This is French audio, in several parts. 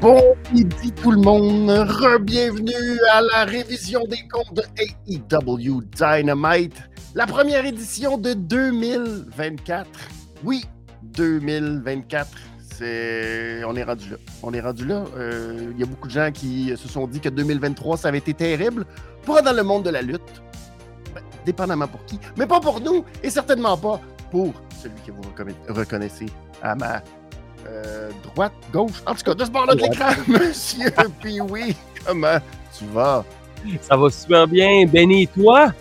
Bon midi tout le monde, re-bienvenue à la révision des comptes de AEW Dynamite, la première édition de 2024. Oui, 2024, c'est... on est rendu là. On est rendu là. Euh, Il y a beaucoup de gens qui se sont dit que 2023, ça avait été terrible pour dans le monde de la lutte. Ben, dépendamment pour qui, mais pas pour nous, et certainement pas pour celui que vous reconna- reconnaissez à ma euh, droite, gauche, en tout cas, de ce bord-là de l'écran, monsieur. Oui, comment tu vas? Ça va super bien. Benny, et toi?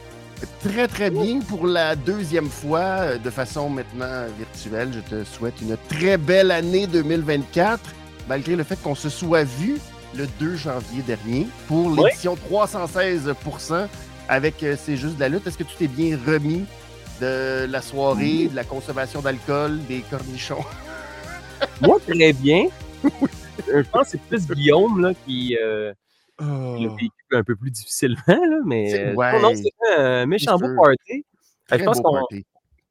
Très, très bien pour la deuxième fois, euh, de façon maintenant virtuelle. Je te souhaite une très belle année 2024, malgré le fait qu'on se soit vu le 2 janvier dernier pour Oui. l'édition 316% avec euh, C'est juste de la lutte. Est-ce que tu t'es bien remis de la soirée, de la consommation d'alcool, des cornichons? Moi, très bien. Euh, Je pense que c'est plus Guillaume là, qui euh, l'a vécu un peu plus difficilement, là, mais euh, ouais. non, non, c'est un méchant C'est beau party. Euh, Très Je pense qu'on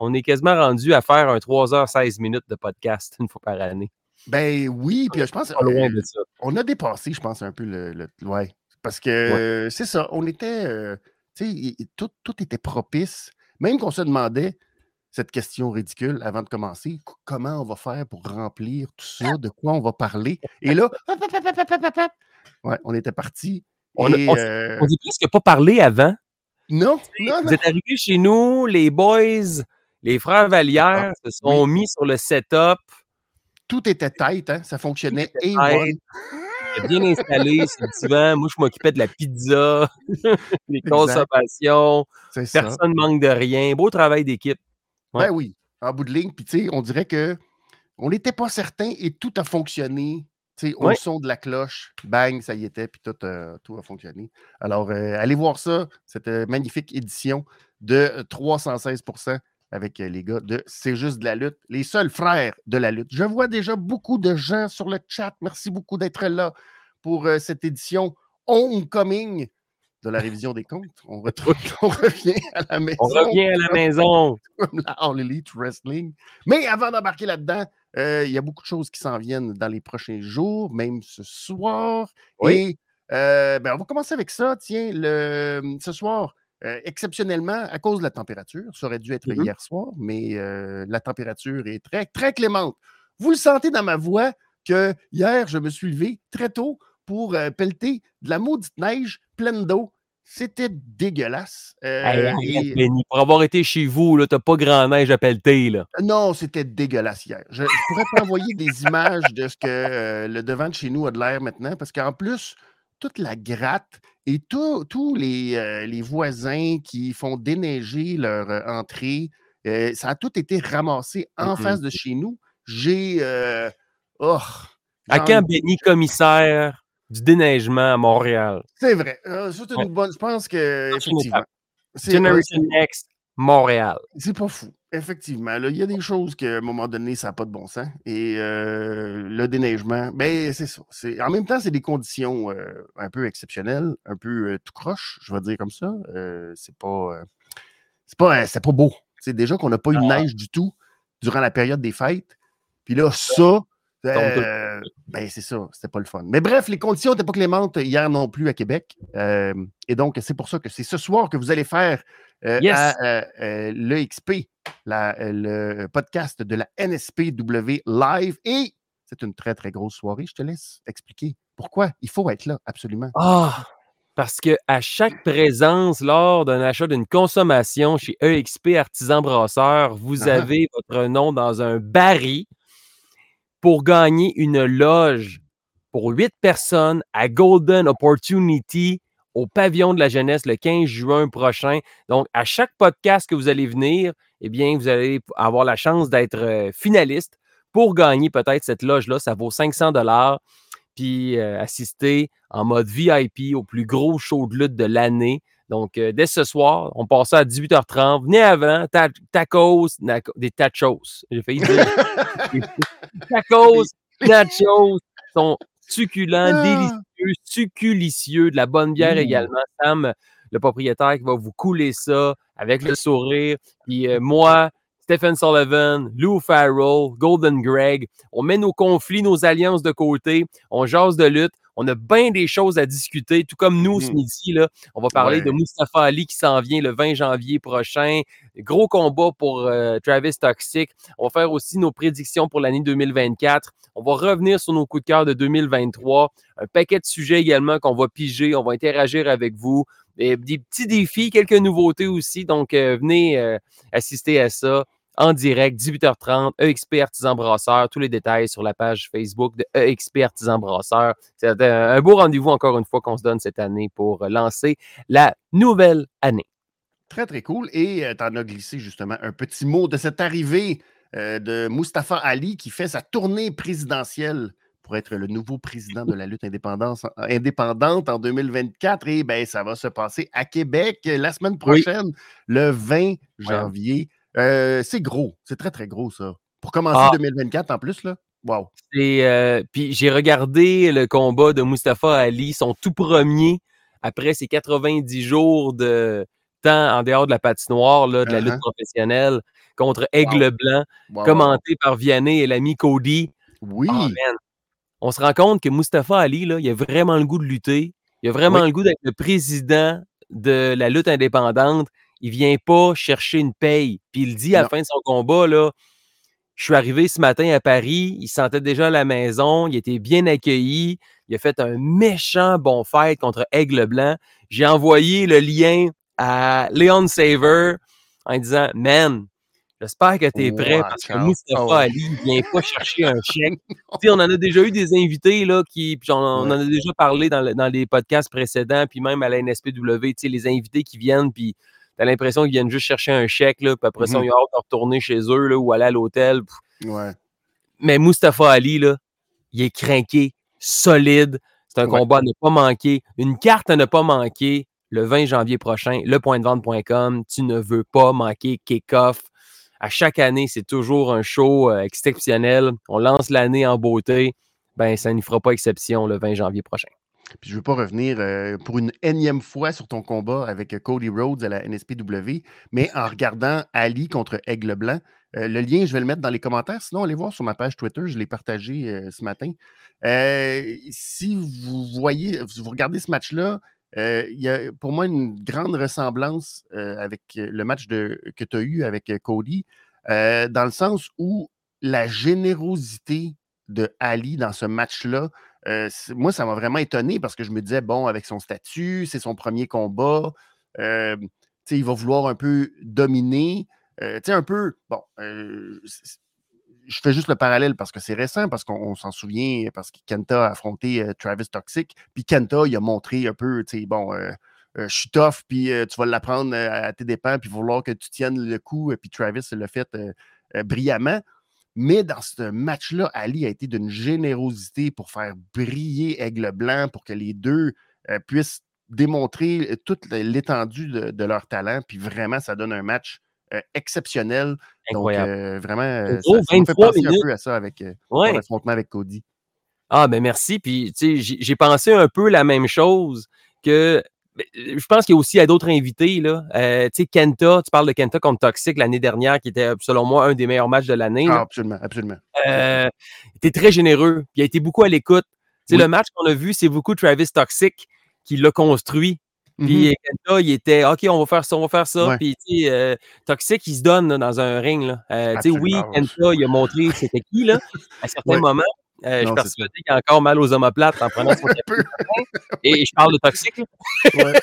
on est quasiment rendu à faire un 3h16 minutes de podcast une fois par année. Ben oui, puis je pense Pas loin euh, de ça. on a dépassé, je pense, un peu le. le- ouais. Parce que euh, c'est ça, on était. euh, tu sais, tout, tout était propice. Même qu'on se demandait cette question ridicule avant de commencer comment on va faire pour remplir tout ça, de quoi on va parler? Et là, ouais, on était parti. On a- et, on euh, On dit presque pas parlé avant. non, non, Vous non. êtes arrivés chez nous, les boys, les frères Vallière se sont mis sur le setup. Tout était tête, hein, ça fonctionnait. Et bien installé, c'est le divan. Moi, je m'occupais de la pizza, les ça. Personne manque de rien. Beau travail d'équipe. Ouais. Ben oui, en bout de ligne. Puis, tu sais, on dirait que on n'était pas certain et tout a fonctionné. Tu sais, au Ouais. son de la cloche, bang, ça y était, puis tout, euh, tout a fonctionné. Alors, euh, allez voir ça, cette euh, magnifique édition de euh, 316% avec les gars de C'est juste de la lutte, les seuls frères de la lutte. Je vois déjà beaucoup de gens sur le chat. Merci beaucoup d'être là pour euh, cette édition Homecoming de la révision des comptes. On, retrouve, on revient à la maison On revient à la maison. comme la All Elite Wrestling. Mais avant d'embarquer là-dedans, euh, il y a beaucoup de choses qui s'en viennent dans les prochains jours, même ce soir. Oui. Et euh, ben, on va commencer avec ça. Tiens, le, ce soir, euh, exceptionnellement, à cause de la température, ça aurait dû être Mhm. hier soir, mais la température est très, très clémente. Vous le sentez dans ma voix que hier, je me suis levé très tôt pour pelleter de la maudite neige pleine d'eau. C'était dégueulasse. Euh, Hey, et- pour avoir été chez vous, t'as pas grand neige à pelleter. Là. Non, c'était dégueulasse hier. Je, je pourrais t'envoyer des images de ce que euh, le devant de chez nous a de l'air maintenant, parce qu'en plus, toute la gratte et tous les, euh, les voisins qui font déneiger leur euh, entrée, ça a tout été ramassé en face de chez nous. J'ai. oh, À quand Benny commissaire? Du déneigement à Montréal? C'est vrai. Euh, c'est une Ouais. bonne. Je pense que. Effectivement. Generation Next, Montréal. C'est pas fou. Effectivement. là, Il y a des choses qu'à un moment donné, ça n'a pas de bon sens. Et euh, le déneigement, ben, c'est ça. En même temps, c'est des conditions euh, un peu exceptionnelles, un peu tout croche, je vais dire comme ça. C'est pas. c'est pas, pas beau. C'est déjà qu'on n'a pas eu de Ah. neige du tout durant la période des fêtes. Puis là, ça. Euh, ben, c'est ça, c'était pas le fun. Mais bref, les conditions n'étaient pas clémentes hier non plus à Québec. Euh, et donc, c'est pour ça que c'est ce soir que vous allez faire euh, Yes. à l'EXP, le podcast de la NSPW Live. Et c'est une très, très grosse soirée. Je te laisse expliquer pourquoi il faut être là, absolument. Ah! Parce que à chaque présence lors d'un achat d'une consommation chez EXP Artisan Brasseur, vous ah. avez votre nom dans un baril pour gagner une loge pour huit personnes à Golden Opportunity au pavillon de la jeunesse le 15 juin prochain. Donc, à chaque podcast que vous allez venir, eh bien, vous allez avoir la chance d'être euh, finaliste pour gagner peut-être cette loge-là. Ça vaut 500 dollars. Puis euh, assister en mode VIP au plus gros show de lutte de l'année. Donc, euh, dès ce soir, on passe à 18h30. Venez avant, ta- tacos, des tachos. J'ai failli dire. tacos, nachos sont succulents, Ah. délicieux, succulicieux, de la bonne bière Ouh. également. Sam, le propriétaire, qui va vous couler ça avec le sourire. Puis euh, moi, Stephen Sullivan, Lou Farrell, Golden Greg. On met nos conflits, nos alliances de côté, on jase de lutte. On a bien des choses à discuter, tout comme nous ce Mhm. midi. Là, on va parler de. Mustafa Ali qui s'en vient le 20 janvier prochain. Gros combat pour euh, Travis Toxic. On va faire aussi nos prédictions pour l'année 2024. On va revenir sur nos coups de cœur de 2023. Un paquet de sujets également qu'on va piger. On va interagir avec vous. Et des petits défis, quelques nouveautés aussi. Donc, euh, venez euh, assister à ça en direct, 18h30, EXP Artisan Brasseur. Tous les détails sur la page Facebook de EXP Artisan Brasseur. C'est un beau rendez-vous encore une fois qu'on se donne cette année pour lancer la nouvelle année. Très, très cool. Et tu en as glissé justement un petit mot de cette arrivée euh, de Mustafa Ali qui fait sa tournée présidentielle pour être le nouveau président de la lutte indépendance- indépendante en 2024. Et ben, ça va se passer à Québec la semaine Oui. prochaine, le 20 janvier. Euh, c'est gros. C'est très, très gros, ça. Pour commencer Ah. 2024 en plus, là? Wow. Euh, puis j'ai regardé le combat de Mustafa Ali, son tout premier après ses 90 jours de temps en dehors de la patinoire là, de la lutte Uh-huh. professionnelle contre Aigle Blanc, Wow. commenté par Vianney et l'ami Cody. Oui. Ah, man. On se rend compte que Mustafa Ali, là, il a vraiment le goût de lutter. Il a vraiment Oui. le goût d'être le président de la lutte indépendante. Il vient pas chercher une paye. Puis il dit à la fin de son combat, là, je suis arrivé ce matin à Paris, il se sentait déjà à la maison, il était bien accueilli, il a fait un méchant bon fight contre Aigle Blanc. J'ai envoyé le lien à Leon Saver en disant Man, j'espère que tu es prêt parce que. Mustafa Oh. Ali il vient pas chercher un chèque. On en a déjà eu des invités là, qui, puis on, on en a déjà parlé dans, le- dans les podcasts précédents, puis même à la NSPW, les invités qui viennent, puis tu as l'impression qu'ils viennent juste chercher un chèque, là, puis après ça, Mhm. ils ont hâte de retourner chez eux là, ou aller à l'hôtel. Ouais. Mais Mustafa Ali, là, il est craqué, solide. C'est un Ouais. combat à ne pas manquer. Une carte à ne pas manquer le 20 janvier prochain, lepointdevente.com. Tu ne veux pas manquer kick-off. À chaque année, c'est toujours un show euh, exceptionnel. On lance l'année en beauté. Ben, ça n'y fera pas exception le 20 janvier prochain. Puis je ne veux pas revenir euh, pour une énième fois sur ton combat avec euh, Cody Rhodes à la NSPW, mais en regardant Ali contre Aigle Blanc, euh, le lien, je vais le mettre dans les commentaires. Sinon, allez voir sur ma page Twitter, je l'ai partagé ce matin. Si vous voyez, vous regardez ce match-là, il y a pour moi une grande ressemblance avec le match de, que tu as eu avec Cody, dans le sens où la générosité de Ali dans ce match-là, euh, moi, ça m'a vraiment étonné parce que je me disais, bon, avec son statut, c'est son premier combat, euh, il va vouloir un peu dominer. euh, un peu, bon, euh, je fais juste le parallèle parce que c'est récent, parce qu'on on s'en souvient, parce que Kenta a affronté Travis Toxic, puis Kenta, il a montré un peu, tu sais, bon, je suis tough, puis tu vas l'apprendre à tes dépens, puis falloir que tu tiennes le coup, puis Travis l'a fait brillamment. Mais dans ce match-là, Ali a été d'une générosité pour faire briller Aigle Blanc, pour que les deux euh, puissent démontrer euh, toute l'étendue de, de leur talent. Puis vraiment, ça donne un match euh, exceptionnel. Incroyable. Donc, euh, vraiment, ça, ça m'a fait 23 penser un peu à ça avec Ouais. mon affrontement avec Cody. Ah, ben merci. Puis, tu sais, j'ai pensé un peu la même chose que. Ben, Je pense qu'il y a aussi d'autres invités. Là. Euh, tu sais, Kenta, tu parles de Kenta contre Toxic l'année dernière, qui était, selon moi, un des meilleurs matchs de l'année. Ah, absolument, absolument. Euh, il était très généreux. Il a été beaucoup à l'écoute. Oui. Le match qu'on a vu, c'est beaucoup Travis Toxic qui l'a construit. Puis Kenta, il était OK, on va faire ça, on va faire ça. Puis euh, Toxic, il se donne là, dans un ring. Là. Euh, oui. Kenta, il a montré c'était qui là, à certains Ouais. moments. Euh, je suis persuadé qu'il a encore mal aux omoplates en prenant son peu. Et je parle de Toxic. là.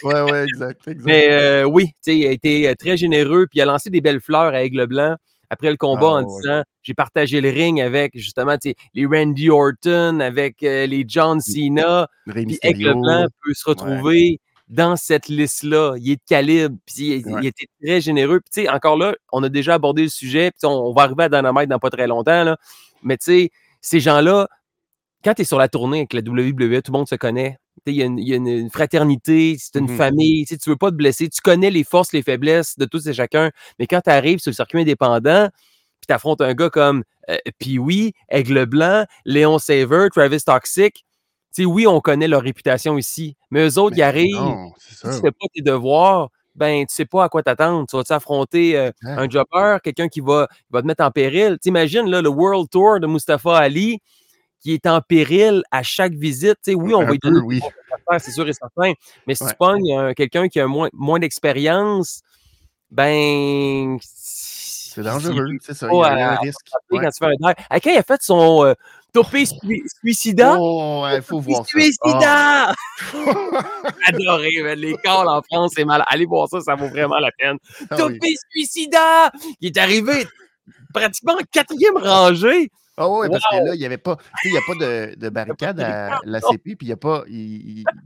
ouais, ouais, exact. exact. Mais euh, oui, tu sais, il a été euh, très généreux. Puis il a lancé des belles fleurs à Aigle Blanc après le combat Ah, en ouais. disant j'ai partagé le ring avec justement les Randy Orton, avec euh, les John Cena. Puis Aigle. Blanc peut se retrouver dans cette liste-là. Il est de calibre. Puis il, était très généreux. Puis encore là, on a déjà abordé le sujet. Puis on, on va arriver à Dynamite dans pas très longtemps. Là. Mais tu sais, ces gens-là, quand tu es sur la tournée avec la WWE, tout le monde se connaît. Il y, a une- il y a une, une fraternité, c'est une Mhm. famille. Tu tu veux pas te blesser. Tu connais les forces, les faiblesses de tous et chacun. Mais quand tu arrives sur le circuit indépendant, puis tu affrontes un gars comme euh, Pee-Wee, Aigle Blanc, Léon Saver, Travis Toxic, oui, on connaît leur réputation ici. Mais eux autres, Mais ils arrivent, Non, tu fais pas tes devoirs, ben, tu sais pas à quoi t'attendre. Tu vas affronter euh, Ouais. un jobber, quelqu'un qui va, te mettre en péril? T'imagines, là, le World Tour de Mustafa Ali qui est en péril à chaque visite. Oui, on Un va lui peu, donner oui. c'est sûr et certain. Mais si Ouais. tu pognes euh, quelqu'un qui a moins, moins d'expérience, ben. C'est dangereux, c'est ça. Il y a, un quand tu fais un. À quand il a fait son euh, topé sui- suicida? Oh, il faut voir ça. Suicida! Ah. Adoré, les calls en France, c'est mal. Allez voir ça, ça vaut vraiment la peine. Ah. Topé suicida! Il est arrivé pratiquement en quatrième rangée. Ah oui, parce que là, il n'y avait pas, il y a pas de, de barricade à la CP, puis il n'y a pas,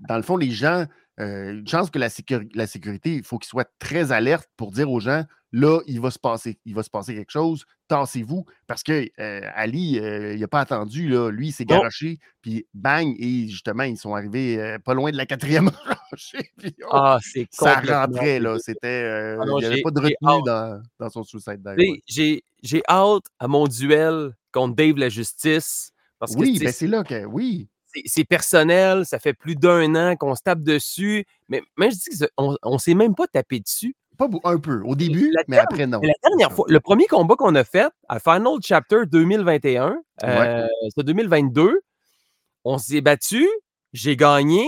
dans le fond, les gens, euh, une chance que la, sécuri- la sécurité, il faut qu'ils soient très alertes pour dire aux gens, là, il va se passer, il va se passer quelque chose, tassez-vous, parce que euh, Ali, euh, il n'a pas attendu, là, lui, il s'est garoché, puis bang, et justement, ils sont arrivés euh, pas loin de la quatrième rangée, puis oh, Ah, c'est ça rentrait, là, c'était, Ah il n'y avait pas de retenue dans, dans son suicide ouais. J'ai j'ai hâte à mon duel contre Dave la Justice. Parce que Oui, ben c'est là que, oui, c'est- personnel, ça fait plus d'un an qu'on se tape dessus. Mais même je dis qu'on on s'est même pas tapé dessus. Pas un peu. Au début, la mais après, non. La dernière fois, le premier combat qu'on a fait à Final Chapter 2021, Ouais. euh, c'est 2022, on s'est battu, j'ai gagné,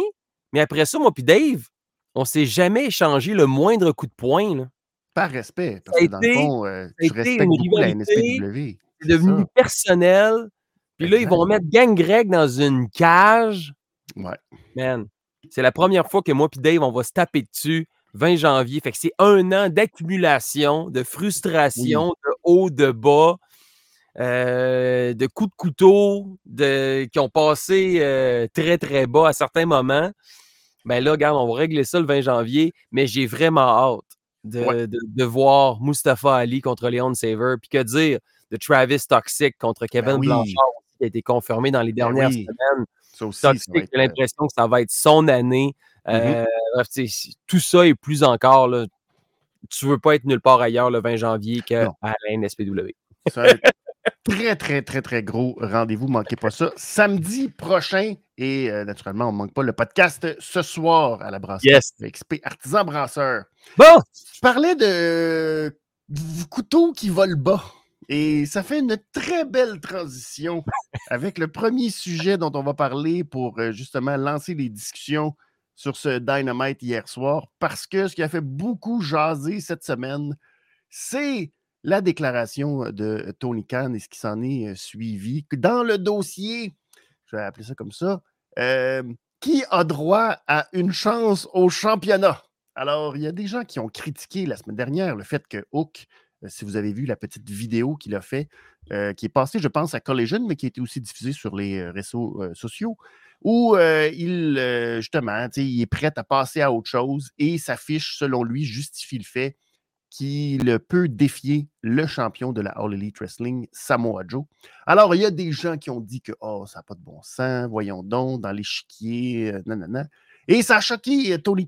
mais après ça, moi puis Dave, on s'est jamais échangé le moindre coup de poing. là. Par respect. Parce que dans le fond, euh, tu respectes beaucoup la NSPW. C'est devenu ça. personnel. Puis là, ils vont mettre Gang Greg dans une cage. Ouais. Man, c'est la première fois que moi puis Dave, on va se taper dessus. 20 janvier. Fait que c'est un an d'accumulation, de frustration, de haut, de bas, euh, de coups de couteau de, qui ont passé euh, très, très bas à certains moments. Ben là, regarde, on va régler ça le 20 janvier, mais j'ai vraiment hâte de, Ouais. de- de voir Mustafa Ali contre Leon Saver. Puis que dire de Travis Toxic contre Kevin Ben oui. Blanchard qui a été confirmé dans les Ben dernières oui. semaines. Ça aussi, Toxic, j'ai euh, l'impression que ça va être son année. Mm-hmm. Euh, sais, tout ça et plus encore. Là, tu veux pas être nulle part ailleurs le 20 janvier qu'à la NSPW. C'est un très, très, très, très gros rendez-vous. Manquez pas ça. Samedi prochain. Et euh, naturellement, on ne manque pas le podcast ce soir à la brasserie. Yes. XP Artisan Brasseur. Bon! Tu parlais de couteau qui vole bas. Et ça fait une très belle transition avec le premier sujet dont on va parler pour euh, justement lancer les discussions sur ce Dynamite hier soir. Parce que ce qui a fait beaucoup jaser cette semaine, c'est la déclaration de Tony Khan et ce qui s'en est euh, suivi. Dans le dossier, je vais appeler ça comme ça, euh, qui a droit à une chance au championnat? Alors, il y a des gens qui ont critiqué la semaine dernière le fait que Hook, si vous avez vu la petite vidéo qu'il a fait, euh, qui est passée, je pense, à Collision, mais qui a été aussi diffusée sur les euh, réseaux euh, sociaux, où euh, il, euh, justement, il est prêt à passer à autre chose et sa fiche, selon lui, justifie le fait qu'il peut défier le champion de la All Elite Wrestling, Samoa Joe. Alors, il y a des gens qui ont dit que oh, ça n'a pas de bon sens, voyons donc, dans l'échiquier, euh, nanana. Et ça a choqué euh, Tony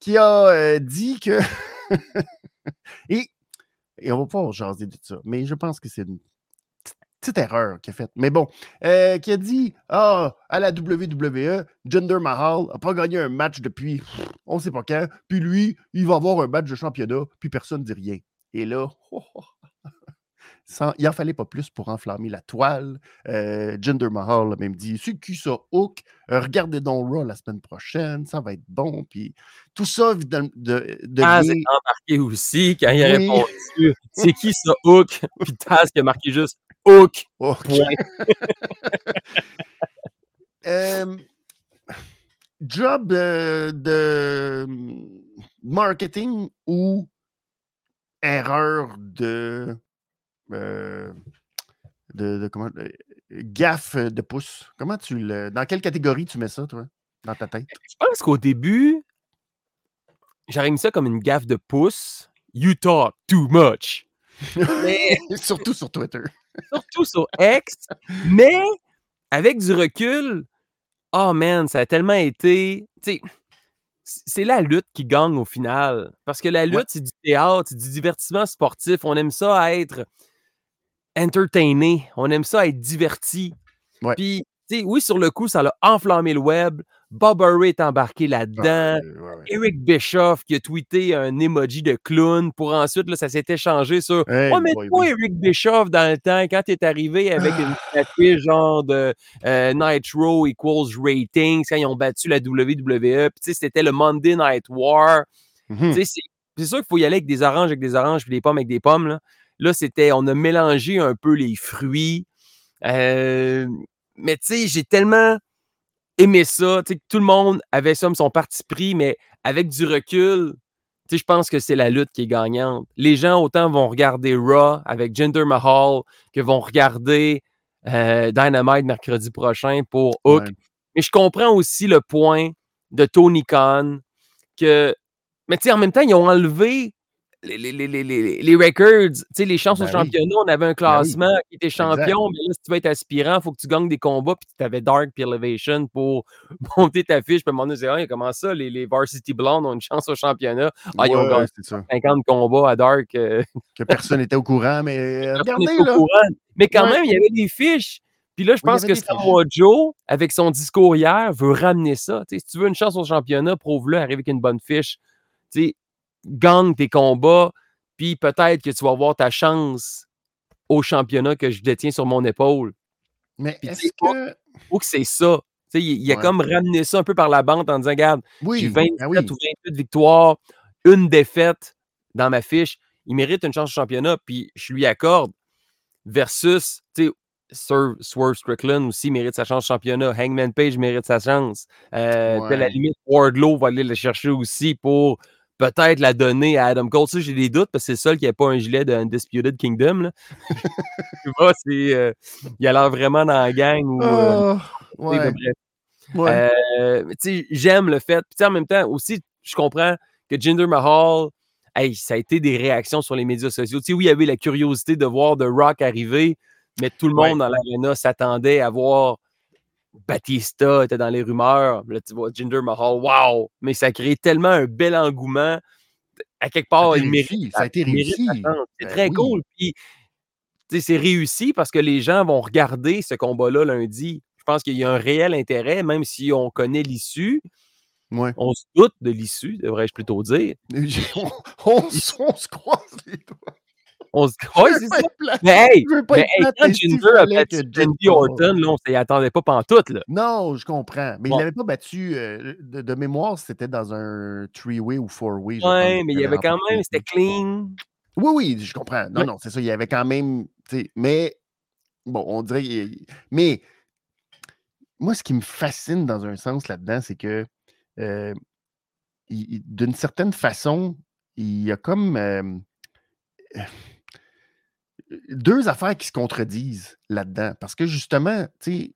qui a euh, dit que. et, et on va pas jaser de ça, mais je pense que c'est une petite- erreur qu'il a faite. Mais bon, euh, qui a dit Ah, à la WWE, Jinder Mahal n'a pas gagné un match depuis on ne sait pas quand, puis lui, il va avoir un match de championnat, puis personne ne dit rien. Et là, sans- il n'en fallait pas plus pour enflammer la toile. Euh, Jinder Mahal a même dit C'est qui ça, Hook? Euh, Regardez donc Raw la semaine prochaine, ça va être bon. Puis tout ça évidemment, de, Taz est embarqué aussi quand il a Oui. répondu C'est qui ça, Hook? Puis Taz qui a marqué juste Hook. Hook. Point. Euh, job euh, de marketing ou erreur de, euh, de, de- comment, euh, gaffe de pouce? Comment tu le. Dans quelle catégorie tu mets ça, toi, dans ta tête? Je pense qu'au début, j'aurais mis ça comme une gaffe de pouce. You talk too much. Mais Surtout sur Twitter. surtout sur X. Mais avec du recul, oh man, ça a tellement été. Tu sais, c'est la lutte qui gagne au final. Parce que la lutte, Ouais. c'est du théâtre, c'est du divertissement sportif. On aime ça être entertainé. On aime ça être diverti. Ouais. Puis, tu sais, oui, sur le coup, ça a enflammé le web. Bob Hurray est embarqué là-dedans. Ah, ouais, ouais. Eric Bischoff qui a tweeté un emoji de clown pour ensuite, là, ça s'était changé sur Hey Ouais, mais toi. Eric Bischoff, dans le temps, quand tu es arrivé avec une affiche genre de euh, Nitro equals ratings, quand ils ont battu la WWE, puis tu sais, c'était le Monday Night War. C'est c'est sûr qu'il faut y aller avec des oranges avec des oranges, puis des pommes avec des pommes. Là, là c'était, on a mélangé un peu les fruits. Euh, mais tu sais, j'ai tellement aimé ça. Tu sais, que tout le monde avait ça son parti pris, mais avec du recul, tu sais, je pense que c'est la lutte qui est gagnante. Les gens, autant vont regarder Raw avec Jinder Mahal que vont regarder euh, Dynamite mercredi prochain pour Hook. Ouais. Mais je comprends aussi le point de Tony Khan que. Mais tu sais, en même temps, ils ont enlevé les, les, les, les, records, tu sais, les chances Ben au oui. championnat. On avait un oui. classement qui était champion, mais là, si tu veux être aspirant, il faut que tu gagnes des combats, puis tu avais Dark puis Elevation pour monter ta fiche. Puis à un moment donné, Ah, comment ça, les, les Varsity Blondes ont une chance au championnat? Ah, ils ont gagné c'est ça. 50 combats à Dark. euh, Que personne n'était au courant, mais euh, regardez, là. courant. Mais quand Ouais. même, il y avait des fiches. Puis là, je Oui, pense que. Samoa Joe, avec son discours hier, veut ramener ça. Tu sais, si tu veux une chance au championnat, prouve-le, arrive avec une bonne fiche. Tu sais, gagne tes combats, puis peut-être que tu vas avoir ta chance au championnat que je détiens sur mon épaule. Mais est-ce que. Faut que c'est ça. Il, il a comme ramené ça un peu par la bande en disant, regarde, j'ai Oui, 27 ah oui. ou 28 victoires, une défaite dans ma fiche. Il mérite une chance au championnat, puis je lui accorde. Versus, tu sais, Sir Swerve Strickland aussi mérite sa chance au championnat. Hangman Page mérite sa chance. Euh, À la limite, Wardlow va aller le chercher aussi pour peut-être la donner à Adam Cole. Ça, j'ai des doutes parce que c'est le seul qui n'a pas un gilet de Undisputed Kingdom. Là. tu vois, c'est, euh, il a l'air vraiment dans la gang. Où, euh, ouais. ouais. Euh, j'aime le fait. Puis en même temps, aussi, je comprends que Jinder Mahal, hey, ça a été des réactions sur les médias sociaux. Tu sais, oui, il y avait la curiosité de voir The Rock arriver, mais tout le Ouais. monde dans l'aréna s'attendait à voir Batista, était dans les rumeurs. Là, tu vois Jinder Mahal, wow! Mais ça a créé tellement un bel engouement. À quelque part, il mérite, ça a été réussi. C'est Ben très oui. cool. Puis, c'est réussi parce que les gens vont regarder ce combat-là lundi. Je pense qu'il y a un réel intérêt, même si on connaît l'issue. Ouais. On se doute de l'issue, devrais-je plutôt dire. on, on se croise les doigts. On se croise, veux c'est ça. plate. Mais hey, Je veux pas mais hey, quand Jinder a battu que Randy Orton, là, on s'y attendait pas pantoute, là. Non, je comprends. Mais Bon. il l'avait pas battu. euh, de, de mémoire, c'était dans un three-way ou four-way. Ouais, pense, mais il y avait quand même, c'était clean. Oui, oui, je comprends. Non, Ouais. non, c'est ça. Il y avait quand même. Mais, bon, on dirait. Mais, moi, ce qui me fascine dans un sens là-dedans, c'est que, euh, d'une certaine façon, il y a comme. euh, deux affaires qui se contredisent là-dedans. Parce que justement, tu sais,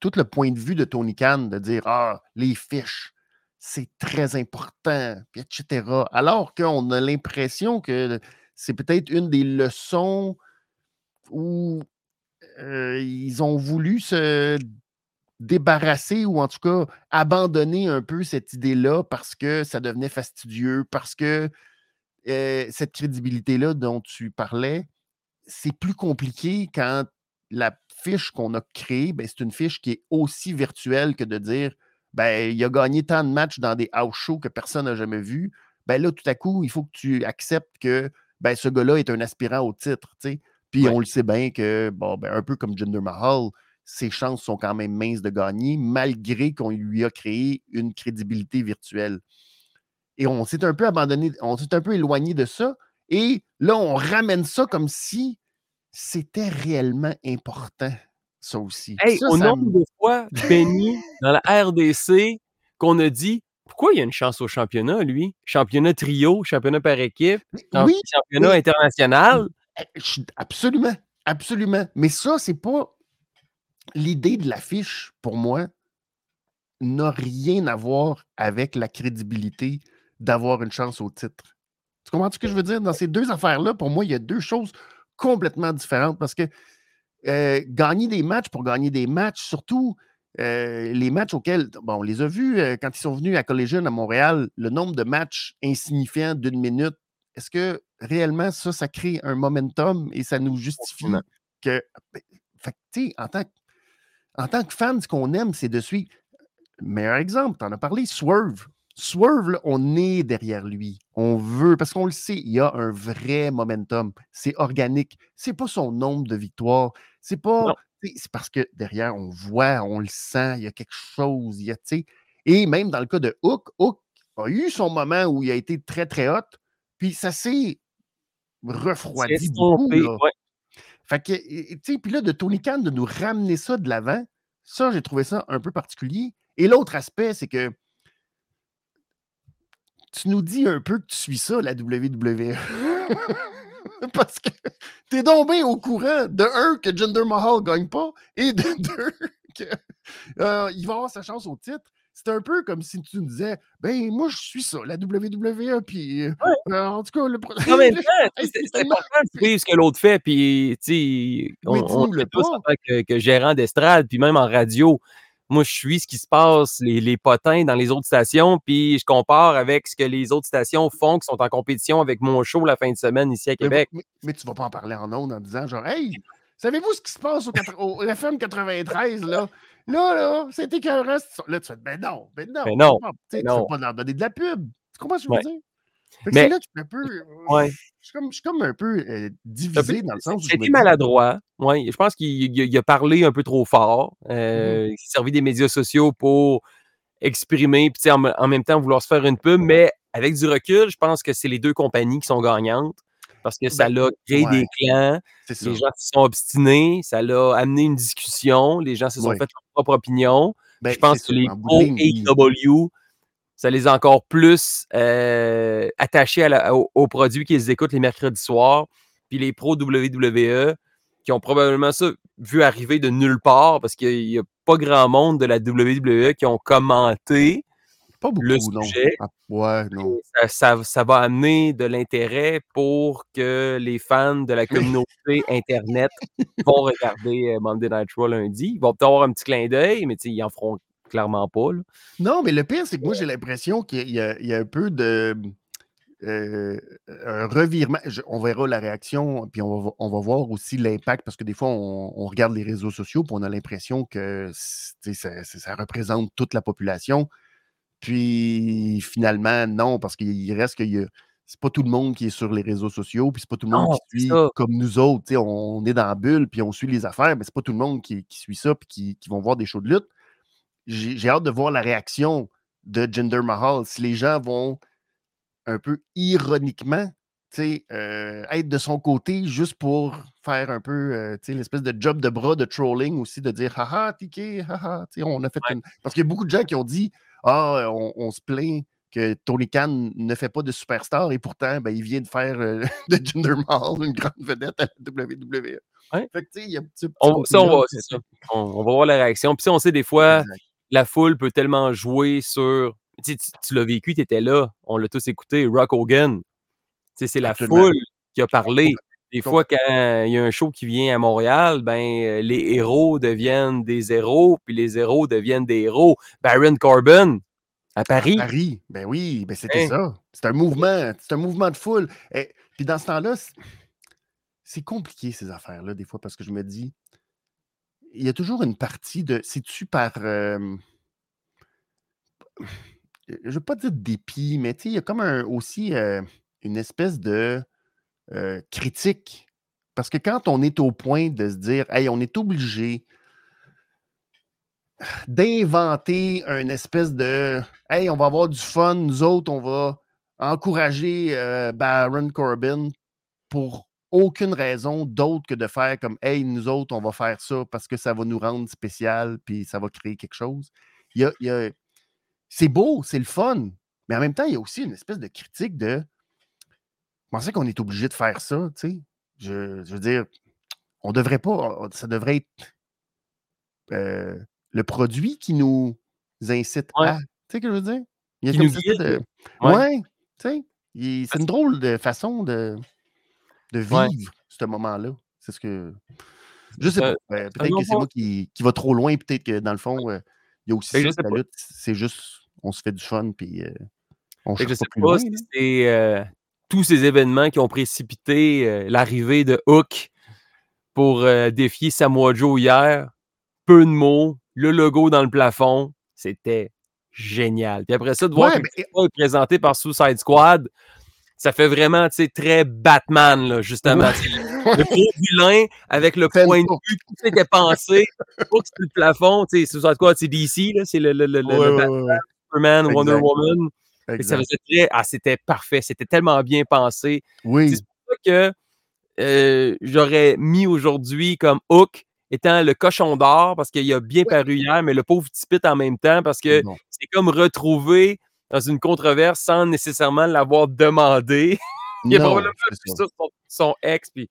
tout le point de vue de Tony Khan de dire Ah, les fiches, c'est très important, etc. Alors qu'on a l'impression que c'est peut-être une des leçons où euh, ils ont voulu se débarrasser ou en tout cas abandonner un peu cette idée-là parce que ça devenait fastidieux, parce que euh, cette crédibilité-là dont tu parlais, c'est plus compliqué quand la fiche qu'on a créée, ben, c'est une fiche qui est aussi virtuelle que de dire ben, il a gagné tant de matchs dans des house shows que personne n'a jamais vu. Ben là, tout à coup, il faut que tu acceptes que ben, ce gars-là est un aspirant au titre. Puis Ouais. on le sait bien que, bon, ben, un peu comme Jinder Mahal, ses chances sont quand même minces de gagner, malgré qu'on lui a créé une crédibilité virtuelle. Et on s'est un peu abandonné, on s'est un peu éloigné de ça. Et là, on ramène ça comme si c'était réellement important, ça aussi. Hey, Ça, au ça nombre me- de fois, Benny, dans la RDC, qu'on a dit pourquoi il y a une chance au championnat, lui? Championnat trio, championnat par équipe, Oui, championnat international. Eh, suis- absolument, absolument. Mais ça, c'est pas l'idée de l'affiche, pour moi, n'a rien à voir avec la crédibilité d'avoir une chance au titre. Tu comprends ce que je veux dire? Dans ces deux affaires-là, pour moi, il y a deux choses complètement différentes parce que euh, gagner des matchs pour gagner des matchs, surtout euh, les matchs auxquels, bon, on les a vus euh, quand ils sont venus à Collegian à Montréal, le nombre de matchs insignifiants d'une minute, est-ce que réellement ça, ça crée un momentum et ça nous justifie que. ben, Fait que, tu sais, en tant, que- en tant que fan, ce qu'on aime, c'est de suivre. meilleur exemple, tu en as parlé, Swerve. Swerve, on est derrière lui. On veut, parce qu'on le sait, il y a un vrai momentum. C'est organique. C'est pas son nombre de victoires. C'est pas. C'est parce que derrière, on voit, on le sent, il y a quelque chose. Il y a, et même dans le cas de Hook, Hook a eu son moment où il a été très, très hot, puis ça s'est refroidi beaucoup. Fait que, tu sais, puis là, de Tony Khan, de nous ramener ça de l'avant, ça, j'ai trouvé ça un peu particulier. Et l'autre aspect, c'est que tu nous dis un peu que tu suis ça, la WWE. Parce que t'es donc bien au courant de un que Jinder Mahal gagne pas et de deux qu'il euh, va avoir sa chance au titre. C'est un peu comme si tu nous disais Ben, moi, je suis ça, la WWE, puis euh, en tout cas, le En même temps, c'est important de suivre ce que l'autre fait, puis, tu sais, on, on le tous en tant que, que gérant d'estrade, puis même en radio. Moi, je suis ce qui se passe, les, les, potins dans les autres stations, puis je compare avec ce que les autres stations font, qui sont en compétition avec mon show la fin de semaine ici à Québec. Mais, mais, tu vas pas en parler en ondes en disant genre, hey, savez-vous ce qui se passe au, au FM 93, là? Là, là, c'est écœurant. Là, tu fais, ben non, ben non. Ben non. Tu ne ben pas leur donner de la pub. Tu comprends ce que je veux dire? Mais là, tu un peu. Ouais. Je, suis comme, je suis comme un peu euh, divisé dans le sens où. C'était maladroit. Ouais. Je pense qu'il a parlé un peu trop fort. Mmh euh, Il s'est servi des médias sociaux pour exprimer, puis en, en, même temps vouloir se faire une pub. Mais avec du recul, je pense que c'est les deux compagnies qui sont gagnantes parce que ça l'a créé des clans. Les gens se sont obstinés, ça l'a amené une discussion, les gens se sont fait leur propre opinion. Ben, je pense que les pro AW, ça les a encore plus euh, attachés à aux, produits qu'ils écoutent les mercredis soirs. Puis les pros WWE, qui ont probablement ça vu arriver de nulle part, parce qu'il n'y a pas grand monde de la WWE qui ont commenté pas beaucoup, le sujet. Ah, ouais, non. Ça, ça, va amener de l'intérêt pour que les fans de la communauté Internet vont regarder euh, Monday Night Raw lundi. Ils vont peut-être avoir un petit clin d'œil, mais ils en feront clairement pas. Non, mais le pire, c'est que moi, j'ai l'impression qu'il y, a un peu de. Euh, un revirement. on verra la réaction, puis on va, on va voir aussi l'impact, parce que des fois, on, regarde les réseaux sociaux, puis on a l'impression que ça, ça, représente toute la population. Puis finalement, non, parce qu'il reste que c'est pas tout le monde qui est sur les réseaux sociaux, puis c'est pas tout le monde qui suit comme nous autres. On, est dans la bulle, puis on suit les affaires, mais c'est pas tout le monde qui, suit ça, puis qui, qui, vont voir des shows de lutte. J'ai hâte de voir la réaction de Jinder Mahal. Si les gens vont un peu ironiquement euh, être de son côté juste pour faire un peu euh, l'espèce de job de bras de trolling aussi, de dire haha, Tiki, haha, on a fait une. Parce qu'il y a beaucoup de gens qui ont dit ah, on, se plaint que Tony Khan ne fait pas de superstar et pourtant, ben, il vient de faire euh, de Jinder Mahal une grande vedette à la WWE. Fait que, il y a un petit, on, ça, on, va, ça. On, va voir la réaction. Puis, on sait des fois, la foule peut tellement jouer sur. Tu, tu l'as vécu, tu étais là, on l'a tous écouté, Rock Hogan. C'est la foule qui a parlé. Des fois, quand il y a un show qui vient à Montréal, ben, euh, les héros deviennent des héros, puis les héros deviennent des héros. Baron Corbin, à Paris. À Paris, ben oui, ben c'était hein? ça. C'est un mouvement, c'est un mouvement de foule. Et, puis dans ce temps-là, c'est compliqué ces affaires-là, des fois, parce que je me dis, il y a toujours une partie de. C'est-tu par. Euh, je ne veux pas dire dépit, mais il y a comme aussi une espèce de critique. Parce que quand on est au point de se dire, hey, on est obligé d'inventer une espèce de, hey, on va avoir du fun, nous autres, on va encourager Baron Corbin pour aucune raison d'autre que de faire comme, hey, nous autres, on va faire ça parce que ça va nous rendre spécial, puis ça va créer quelque chose. Il y a, c'est beau, c'est le fun, mais en même temps, il y a aussi une espèce de critique de pensez qu'on est obligé de faire ça, tu sais. Je, veux dire, on devrait pas, ça devrait être euh, le produit qui nous incite à. Tu sais ce que je veux dire? Il y a De... Ouais. tu sais. C'est une drôle de façon de, de vivre ce moment-là. C'est ce que. Je sais pas. Euh, peut-être que c'est moi qui, qui va trop loin. Peut-être que dans le fond, euh, il y a aussi ça, la lutte. C'est juste, on se fait du fun. Puis on cherche pas plus loin. C'est tous ces événements qui ont précipité euh, l'arrivée de Hook pour euh, défier Samoa Joe hier. Peu de mots, le logo dans le plafond. c'était génial. Puis après ça, de voir Ouais, que mais- présenté par Suicide Squad, ça fait vraiment, tu sais, très Batman, là, justement. Le gros vilain avec le point de vue, tout était pensé. Pour que c'est le plafond, tu sais, Suicide Squad, c'est DC, là, c'est le, le, le, le- Ouais, le ouais, Batman, ouais, Superman, Wonder Exact. Woman. Et ça faisait très, ah, c'était parfait, c'était tellement bien pensé. Oui, C'est pour ça que euh, j'aurais mis aujourd'hui comme Hook étant le cochon d'or parce qu'il a bien paru hier, mais le pauvre Tipit en même temps parce que c'est comme retrouvé dans une controverse sans nécessairement l'avoir demandé. Il a Non, probablement vu ça. son, son ex, puis.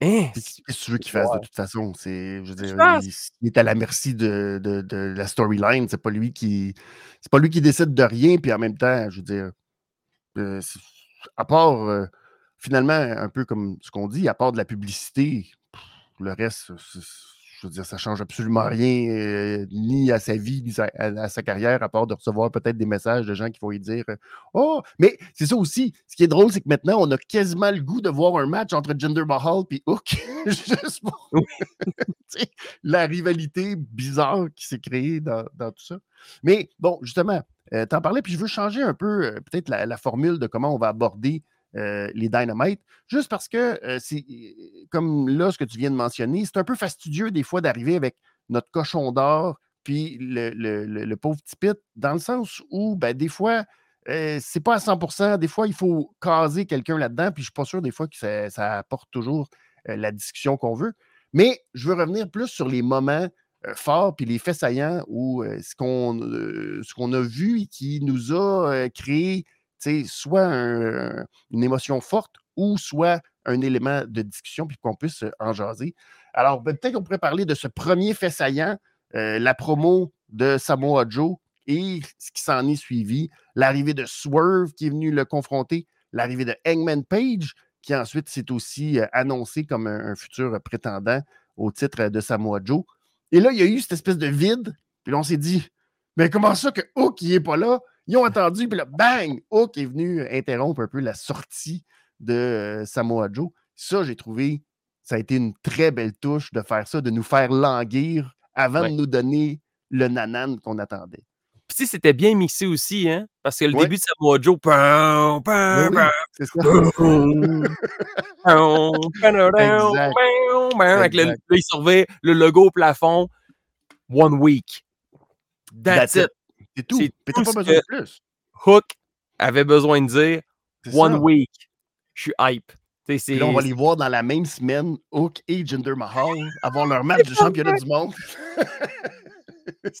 Hein? Qu'est-ce que tu veux qu'il fasse de toute façon? C'est, je veux dire, il, il est à la merci de, de- de la storyline. C'est pas lui qui. C'est pas lui qui décide de rien. Puis en même temps, je veux dire, euh, à part euh, finalement, un peu comme ce qu'on dit, à part de la publicité, pff, le reste, c'est- je veux dire, ça change absolument rien, euh, ni à sa vie, ni à, à sa carrière, à part de recevoir peut-être des messages de gens qui vont lui dire euh, Oh, mais c'est ça aussi. Ce qui est drôle, c'est que maintenant, on a quasiment le goût de voir un match entre Jinder Mahal et Hook. Juste pour la rivalité bizarre qui s'est créée dans, dans tout ça. Mais bon, justement, euh, t'en parlais, puis je veux changer un peu peut-être la, la formule de comment on va aborder euh, les Dynamites, juste parce que euh, c'est euh, comme là, ce que tu viens de mentionner, c'est un peu fastidieux des fois d'arriver avec notre cochon d'or, puis le, pauvre petit pit, dans le sens où, ben, des fois, c'est pas à 100 Des fois, il faut caser quelqu'un là-dedans, puis je suis pas sûr des fois que ça, apporte toujours la discussion qu'on veut. Mais je veux revenir plus sur les moments forts, puis les faits saillants, ou ce qu'on a vu et qui nous a créé soit un- une émotion forte ou soit un élément de discussion, puis qu'on puisse en jaser. Alors, ben, peut-être qu'on pourrait parler de ce premier fait saillant, euh, la promo de Samoa Joe et ce qui s'en est suivi, l'arrivée de Swerve qui est venu le confronter, l'arrivée de Hangman Page, qui ensuite s'est aussi annoncé comme un, un futur prétendant au titre de Samoa Joe. Et là, il y a eu cette espèce de vide, puis là, on s'est dit, mais comment ça que Hook n'est pas là? Ils ont attendu, puis là, bang! Hook est venu interrompre un peu la sortie de euh, Samoa Joe. Ça, j'ai trouvé, ça a été une très belle touche de faire ça, de nous faire languir avant Ouais. de nous donner le nanan qu'on attendait. Puis sais, c'était bien mixé aussi, hein? Parce que le Ouais. début de Samoa Joe, pam, pam, oui, pam, avec le, là, il surveille le logo au plafond. One week. That's, That's it. it. C'est tout. Mais t'as pas besoin de plus. Hook avait besoin de dire One ça. week. Je suis hype. Là, on va les voir dans la même semaine, Hook et Jinder Mahal, avoir leur match de championnat du monde.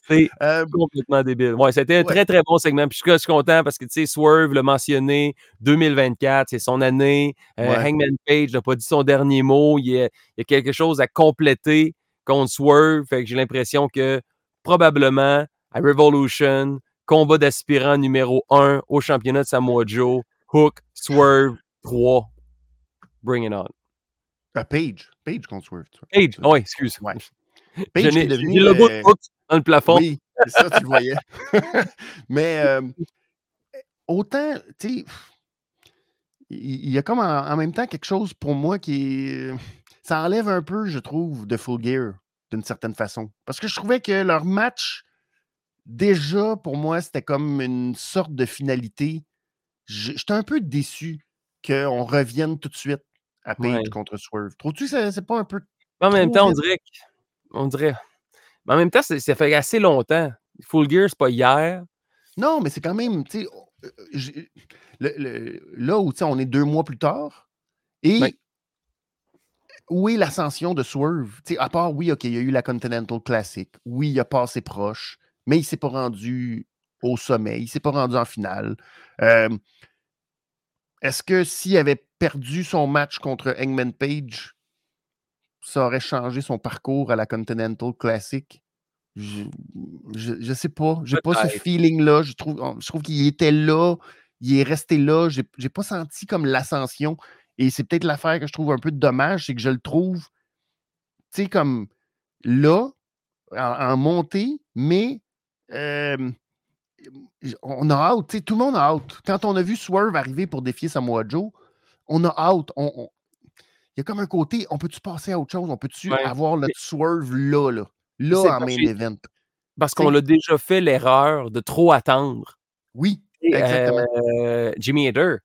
C'est Euh, complètement débile. Ouais, c'était un Ouais. très, très bon segment. Puis je suis content parce que, tu sais, Swerve l'a mentionné, 2024, c'est son année. Euh, Ouais. Hangman Page n'a pas dit son dernier mot. Il y, a, il y a quelque chose à compléter contre Swerve. Fait que j'ai l'impression que probablement à Revolution, combat d'aspirant numéro 1 au championnat de Samoa Joe, Hook, Swerve, 3. Bring it on. euh, Page. Page contre Swerve. Page, oh, excuse. Ouais. Page qui est devenu, le euh, Hook dans le plafond. Oui, c'est ça, tu le voyais. Mais euh, autant, tu sais, il il y, a comme en, en même temps quelque chose pour moi qui est. Ça enlève un peu, je trouve, de Full Gear, d'une certaine façon. Parce que je trouvais que leur match, déjà, pour moi, c'était comme une sorte de finalité. J'étais un peu déçu qu'on revienne tout de suite à Page Ouais. contre Swerve. Trouves-tu que c'est pas un peu. En même temps, on dirait. que- On dirait. Mais en même temps, ça fait assez longtemps. Full Gear, c'est pas hier. Non, mais c'est quand même, on- euh, j'ai- le- le- là où on est deux mois plus tard, et où est l'ascension de Swerve? À part, oui, OK, il y a eu la Continental Classic, oui, il a passé proche, mais il ne s'est pas rendu au sommet, il ne s'est pas rendu en finale. Euh, Est-ce que s'il avait perdu son match contre Hangman Page, ça aurait changé son parcours à la Continental Classic? Je, je, je sais pas. J'ai pas ce feeling-là. Je trouve, je trouve qu'il était là. Il est resté là. J'ai j'ai pas senti comme l'ascension. Et c'est peut-être l'affaire que je trouve un peu dommage, c'est que je le trouve, tu sais, comme là, en, en montée, mais euh, on a hâte. Tout le monde a hâte. Quand on a vu Swerve arriver pour défier Samoa Joe, on a hâte. On, on- Il y a comme un côté, on peut-tu passer à autre chose? On peut-tu Ouais. avoir notre Swerve là, là? Là, en main event. Parce qu'on a déjà fait l'erreur de trop attendre. Oui, exactement. Euh, Jimmy Hader.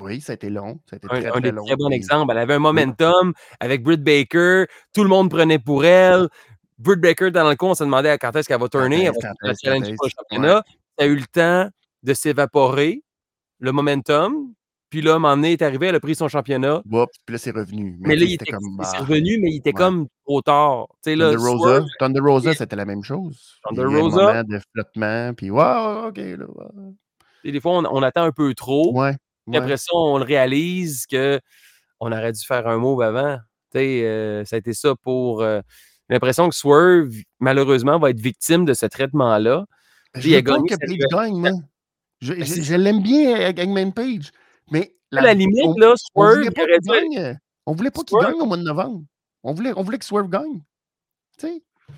Oui, ça a été long. Ça a été un, très, un très des long. très bons Et- exemples. Elle avait un momentum avec Britt Baker. Tout le monde prenait pour elle. Britt Baker, dans le coin, on se demandait quand est-ce qu'elle va tourner. Elle va quand pour le championnat. Ça a eu le temps de s'évaporer, le momentum. Puis là, à un moment donné, est arrivé, elle a pris son championnat. Oups, puis là, c'est revenu. Mais là, il était, comme. c'est ah, revenu, mais il était ouais. comme trop tard. Tu sais, là, Thunder Rosa, Swerve, Thunder Rosa, c'était la même chose. Thunder Il y a un Rosa. moment de flottement, puis wow, ok, là. sais, des fois, on, on attend un peu trop. Ouais. Puis ouais. après ça, on le réalise que on aurait dû faire un move avant. Tu sais, euh, ça a été ça pour. euh, j'ai l'impression que Swerve, malheureusement, va être victime de ce traitement-là. Je veux pas que Page gagne, moi. Je, Ben, je- c'est- je l'aime bien, euh, Hangman Page. Mais À la limite, on, là, on Swerve, voulait il pas aurait qu'il gagne. euh, On voulait pas qu'il gagne au mois de novembre. On voulait, on voulait que Swerve gagne.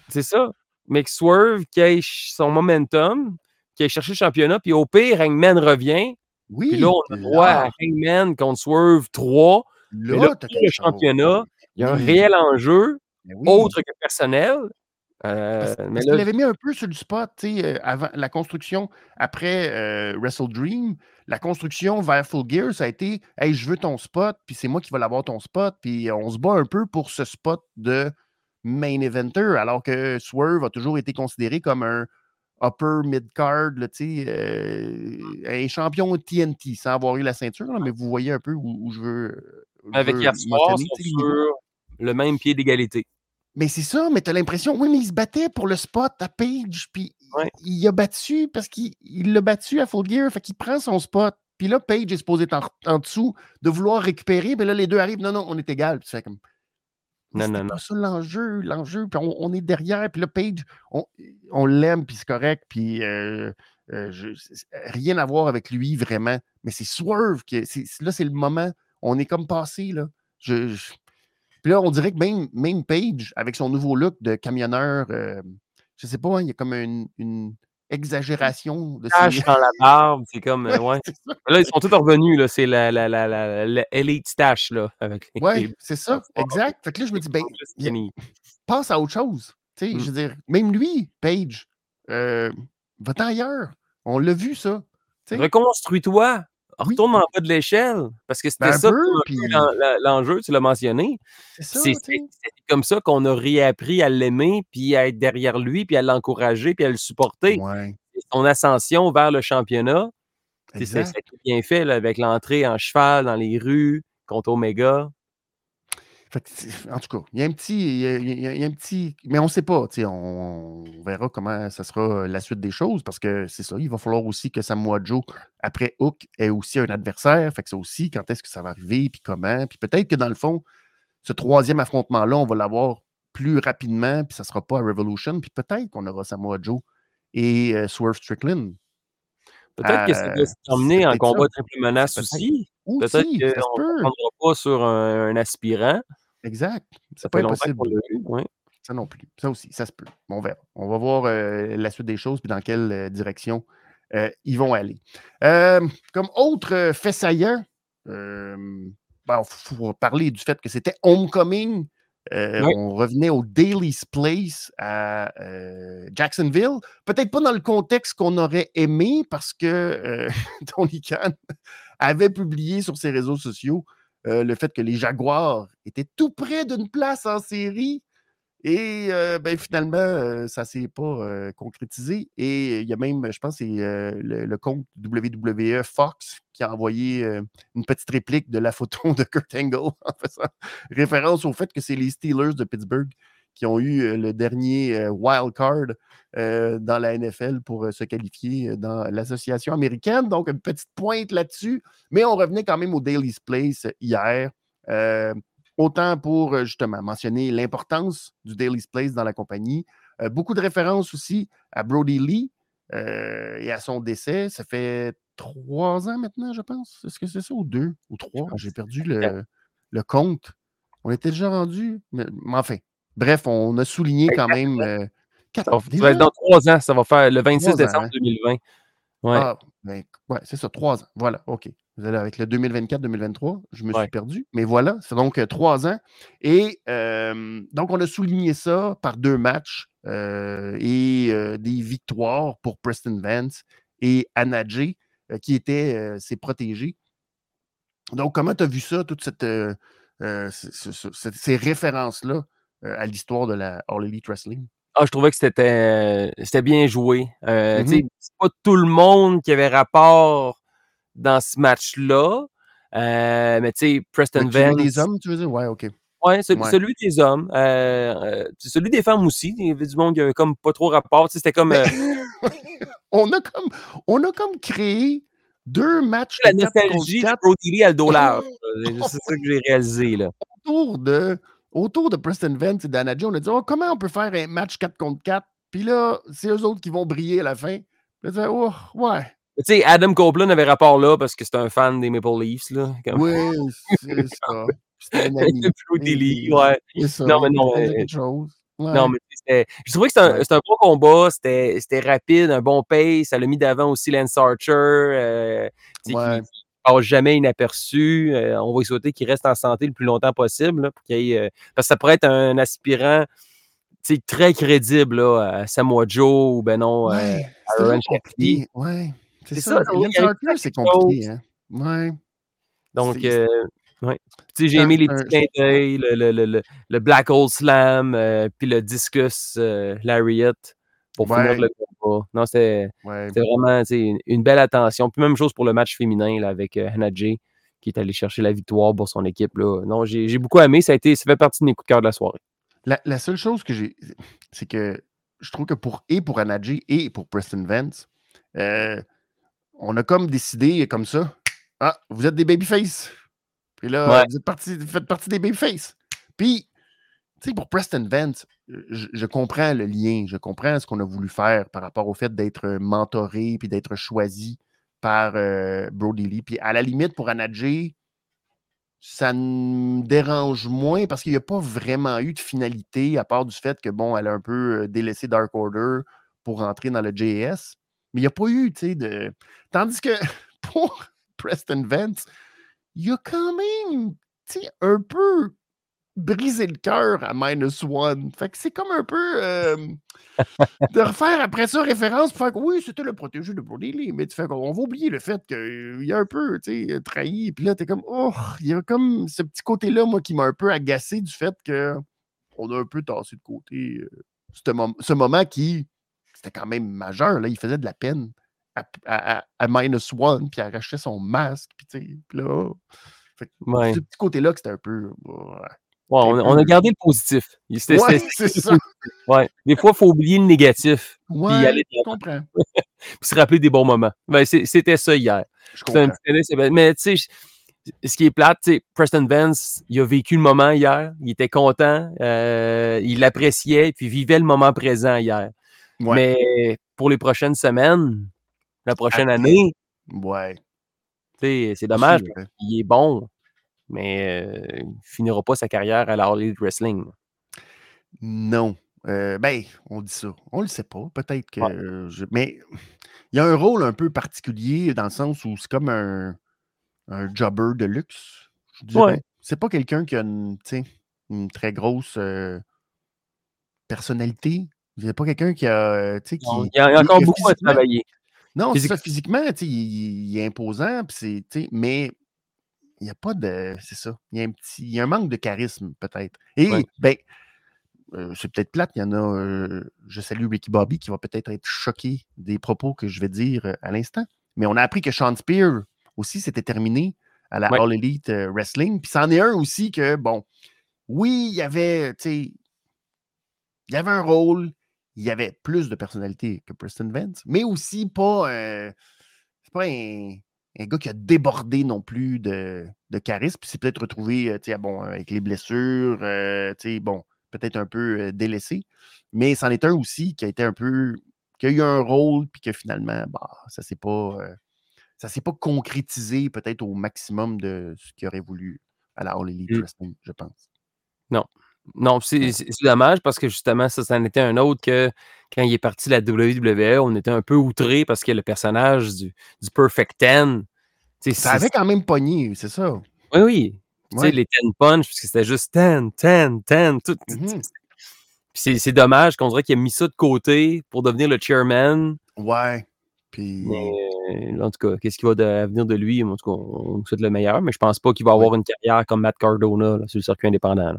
C'est ça. Mais que Swerve, qui ait son momentum, qui ait cherché le championnat, puis au pire, Hangman revient. Oui. Puis là, on a droit à Hangman contre Swerve 3. là, là, quelque le championnat, Il y a un réel enjeu, oui. autre que personnel. Euh, Parce, mais parce là, qu'il avait mis un peu sur le spot, tu sais, euh, avant la construction, après euh, Wrestle Dream, la construction vers Full Gear, ça a été Hey, je veux ton spot, puis c'est moi qui vais l'avoir ton spot, puis on se bat un peu pour ce spot de main eventer, alors que Swerve a toujours été considéré comme un upper mid-card, là, tu sais, euh, un champion TNT, sans avoir eu la ceinture, là, mais vous voyez un peu où, où je veux. où avec veux le même pied d'égalité. Mais c'est ça, mais t'as l'impression, oui, mais il se battait pour le spot à Page, puis Ouais. il a battu parce qu'il il l'a battu à Full Gear, fait qu'il prend son spot. Puis là, Page est supposé être en, en dessous, de vouloir récupérer, mais là, les deux arrivent, non, non, on est égal. Puis fais comme. Non, non, non. pas ça l'enjeu, l'enjeu, puis on, on est derrière, puis là, Page, on, on l'aime, puis c'est correct, puis euh, euh, je- c'est- rien à voir avec lui, vraiment. Mais c'est Swerve, qui, c'est- là, c'est le moment, on est comme passé, là. Je, je- puis là, on dirait que même, même Page, avec son nouveau look de camionneur, euh, je sais pas, hein, il y a comme une, une exagération de Tache ses... dans la barbe, c'est comme. euh, ouais. Là, ils sont tous revenus, là. C'est la, la, la, la, là. Avec Ouais, les- c'est ça, exact. Fait que là, je me dis, ben, il passe à autre chose. Tu sais, Mm. Je veux dire, même lui, Page, euh, va-t'en ailleurs. On l'a vu, ça. Reconstruis-toi. Oui. Retourne en bas de l'échelle. Parce que c'était Ben, un ça puis- l'enjeu, tu l'as mentionné. C'est ça, comme ça qu'on a réappris à l'aimer, puis à être derrière lui, puis à l'encourager, puis à le supporter. Ouais, Son ascension vers le championnat, c'est exact. c'est bien fait là, avec l'entrée en cheval dans les rues contre Omega. Fait que en tout cas, il y a un petit. Y a, il y a- il y a un petit. Mais on ne sait pas. On, on verra comment ça sera la suite des choses parce que c'est ça. Il va falloir aussi que Samoa Joe, après Hook, ait aussi un adversaire. Fait que ça aussi, quand est-ce que ça va arriver, puis comment? Puis peut-être que dans le fond, ce troisième affrontement-là, on va l'avoir plus rapidement, puis ça ne sera pas à Revolution. Puis peut-être qu'on aura Samoa Joe et euh, Swerve Strickland. Peut-être que ça Euh, doit se terminer en combat ça. triple menace Peut-être. Aussi. Peut-être ça qu'on ne prendra pas sur un, un aspirant. Exact. Ça C'est pas fait longtemps impossible. ouais. Ça non plus. Ça aussi, ça se peut. Bon, On verra. On va voir euh, la suite des choses puis dans quelle euh, direction euh, ils vont aller. Comme autre fait saillant, il faut parler du fait que c'était Homecoming. Oui. On revenait au Daily's Place à Jacksonville. Peut-être pas dans le contexte qu'on aurait aimé parce que Tony Khan avait publié sur ses réseaux sociaux euh, le fait que les Jaguars étaient tout près d'une place en série. Et euh, ben, finalement, euh, ça ne s'est pas concrétisé. Et il y a même, je pense, c'est le, le compte WWE Fox qui a envoyé une petite réplique de la photo de Kurt Angle en faisant référence au fait que c'est les Steelers de Pittsburgh qui ont eu euh, le dernier euh, wild card euh, dans la NFL pour se qualifier dans l'association américaine. Donc, une petite pointe là-dessus. Mais on revenait quand même au Daily's Place hier. Euh, autant pour justement mentionner l'importance du Daily's Place dans la compagnie. Euh, beaucoup de références aussi à Brody Lee et à son décès. Ça fait trois ans maintenant, je pense. Est-ce que c'est ça ou deux ou trois? J'ai perdu le, le compte. On était déjà rendu. Mais, mais enfin, bref, on a souligné quand même. euh, va, dans trois ans. Ça va faire le 26 Trois ans, décembre hein? 2020. Ouais. Ah, ben, ouais, c'est ça, trois ans. Voilà, OK. Vous allez avec le 2024-2023, je me Ouais. suis perdu. Mais voilà, c'est donc euh, trois ans. Et euh, donc, on a souligné ça par deux matchs euh, et euh, des victoires pour Preston Vance et Anadjé, euh, qui étaient ses protégés. Donc, comment tu as vu ça, toutes cette, ce- ce- ce- cette- ces références-là à l'histoire de la All Elite Wrestling? Ah, je trouvais que c'était c'était bien joué. Euh, Mhm. sais, C'est pas tout le monde qui avait rapport dans ce match-là. Euh, mais tu sais, Preston Le duo des Vance. hommes, tu veux dire? Ouais, OK. Ouais, celui, Ouais. celui des hommes. Euh, euh, celui des femmes aussi. Il y avait du monde qui avait comme pas trop rapport. C'était comme euh, on, a comme, on a comme créé deux matchs la de nostalgie de Brody Lee à le là. C'est ça que j'ai réalisé. là. autour de, autour de Preston Vance et d'Anadji. On a dit oh, comment on peut faire un match 4 contre 4 Puis là, c'est eux autres qui vont briller à la fin. Puis là, tu oh, ouais. Tu sais, Adam Copeland avait rapport là parce que c'est un fan des Maple Leafs. Là, comme- Oui, c'est ça. C'était un ami. Lee, ouais. Ça. Non, mais non, euh, quelque chose. Ouais. Non, mais c'était. Je trouvais que c'était un, Ouais. c'était un bon combat. C'était c'était rapide, un bon pace. Ça l'a mis d'avant aussi Lance Archer. euh, Ouais. qui passe jamais inaperçu. Euh, on va lui souhaiter qu'il reste en santé le plus longtemps possible. là, pour qu'il y ait, euh, parce que ça pourrait être un aspirant très crédible là, à Samoa Joe ou ben non. euh, Ouais, Aaron compliqué. Ouais. C'est ça. ça, y c'est compliqué. Hein? Ouais. donc, ouais. J'ai aimé les petits clins d'œil, le, le, le, le, le Black Hole Slam, euh, puis le Discus euh, Lariat pour finir le combat. Non, c'était. Ouais. Vraiment une, une belle attention. Puis même chose pour le match féminin là, avec euh, Hannah Jay, qui est allé chercher la victoire pour son équipe. Là. Non, j'ai beaucoup aimé. Ça, a été, ça fait partie de mes coups de cœur de la soirée. La, la seule chose que j'ai, c'est que je trouve que pour et pour Anadji et pour Preston Vance, euh, on a comme décidé comme ça. Ah, vous êtes des babyface. Puis là, Ouais. vous, êtes parti, vous faites partie des babyface. Puis, pour Preston Vance, je, comprends le lien, je comprends ce qu'on a voulu faire par rapport au fait d'être mentoré puis d'être choisi par euh, Brody Lee. Puis à la limite, pour Anadji, ça me dérange moins parce qu'il n'y a pas vraiment eu de finalité, à part du fait que, bon, elle a un peu euh, délaissé Dark Order pour rentrer dans le JS. Mais il n'y a pas eu, tu sais, de. Tandis que pour Preston Vance, il y a quand même, un peu brisé le cœur à Minus One. Fait que c'est comme un peu euh, de refaire après ça référence pour faire que oui, c'était le protégé de Brody Lee, mais tu fais qu'on va oublier le fait qu'il y a un peu, sais, trahi. Puis là, t'es comme, oh, il y a comme ce petit côté-là, moi, qui m'a un peu agacé du fait que on a un peu tassé de côté euh, ce, mom- ce moment qui, c'était quand même majeur, là, il faisait de la peine à, à- à- à Minus One, puis il arrachait son masque, puis là, fait que Ouais. ce petit côté-là que c'était un peu... ouais. Ouais, on, on a gardé le positif. C'était- Ouais, c'est ça. ouais. Des fois, il faut oublier le négatif de je comprends. puis se rappeler des bons moments. Ben, C'était ça hier. Je un. Mais tu sais, ce qui est plate, Preston Vance, il a vécu le moment hier. Il était content. euh, il l'appréciait, puis vivait le moment présent hier. Ouais. Mais pour les prochaines semaines, la prochaine Après. année, Ouais. tu sais, c'est dommage. Il est bon, mais euh, il ne finira pas sa carrière à la Elite Wrestling. Non. Euh, ben, on dit ça. On le sait pas. Peut-être que. Ouais. euh, je- Mais il y a un rôle un peu particulier dans le sens où c'est comme un, un jobber de luxe. Je. Ouais. C'est pas quelqu'un qui a une, tu sais, une très grosse euh, personnalité. C'est pas quelqu'un qui a. tu sais, qui, Il y a, il y a encore beaucoup à travailler. Non, c'est ça, physiquement, tu sais, il, il est imposant, mais il n'y a pas de. C'est ça. Il y a un petit. Il y a un manque de charisme, peut-être. Et, Ouais. ben, euh, c'est peut-être plate, il y en a. euh, je salue Ricky Bobby qui va peut-être être choqué des propos que je vais dire euh, à l'instant. Mais on a appris que Sean Spear aussi s'était terminé à la Ouais. All Elite Wrestling. Puis c'en est un aussi que, bon, oui, il y avait, tu sais, il y avait un rôle, il y avait plus de personnalité que Preston Vance, mais aussi pas, euh, c'est pas un, un gars qui a débordé non plus de, de charisme. Puis c'est peut-être retrouvé, euh, sais, bon, avec les blessures, euh, bon, peut-être un peu euh, délaissé. Mais c'en est un aussi qui a été un peu, qui a eu un rôle, puis que finalement, bah, ça s'est pas, euh, ça s'est pas concrétisé peut-être au maximum de ce qu'il aurait voulu à la All Elite Mm. Wrestling, je pense. Non, c'est c'est dommage parce que justement, ça, c'en était un autre que quand il est parti de la WWE, on était un peu outrés parce que le personnage du, du Perfect Ten. Ça avait quand même pogné, c'est ça. Oui, oui. Tu sais, Ouais. les ten punch, parce que c'était juste ten, ten, ten. Tout, Mhm. Puis c'est dommage qu'on dirait qu'il a mis ça de côté pour devenir le chairman. Ouais. Puis. Mais euh, en tout cas, qu'est-ce qui va de- à venir de lui? En tout cas, on, souhaite le meilleur, mais je pense pas qu'il va avoir une carrière comme Matt Cardona là, sur le circuit indépendant. là.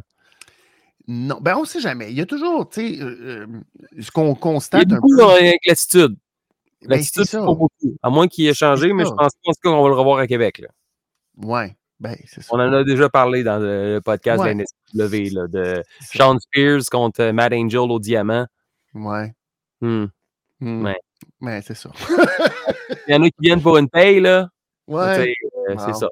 Non, ben on sait jamais. Il y a toujours, tu sais, euh, euh, ce qu'on Il y a constate un beaucoup peu. avec l'attitude. ben, L'attitude, pas beaucoup. À moins qu'il ait changé, mais je pense tout cas qu'on va le revoir à Québec. là. Ouais. Ben, c'est ça. On en a déjà parlé dans le podcast Ouais. de la NSW, là, de. Sean Spears contre euh, Matt Angel au diamant. Ouais. Hmm. Hmm. Ouais. Ouais, c'est ça. Il y en a qui viennent pour une paye, là. Ouais. C'est Wow. ça.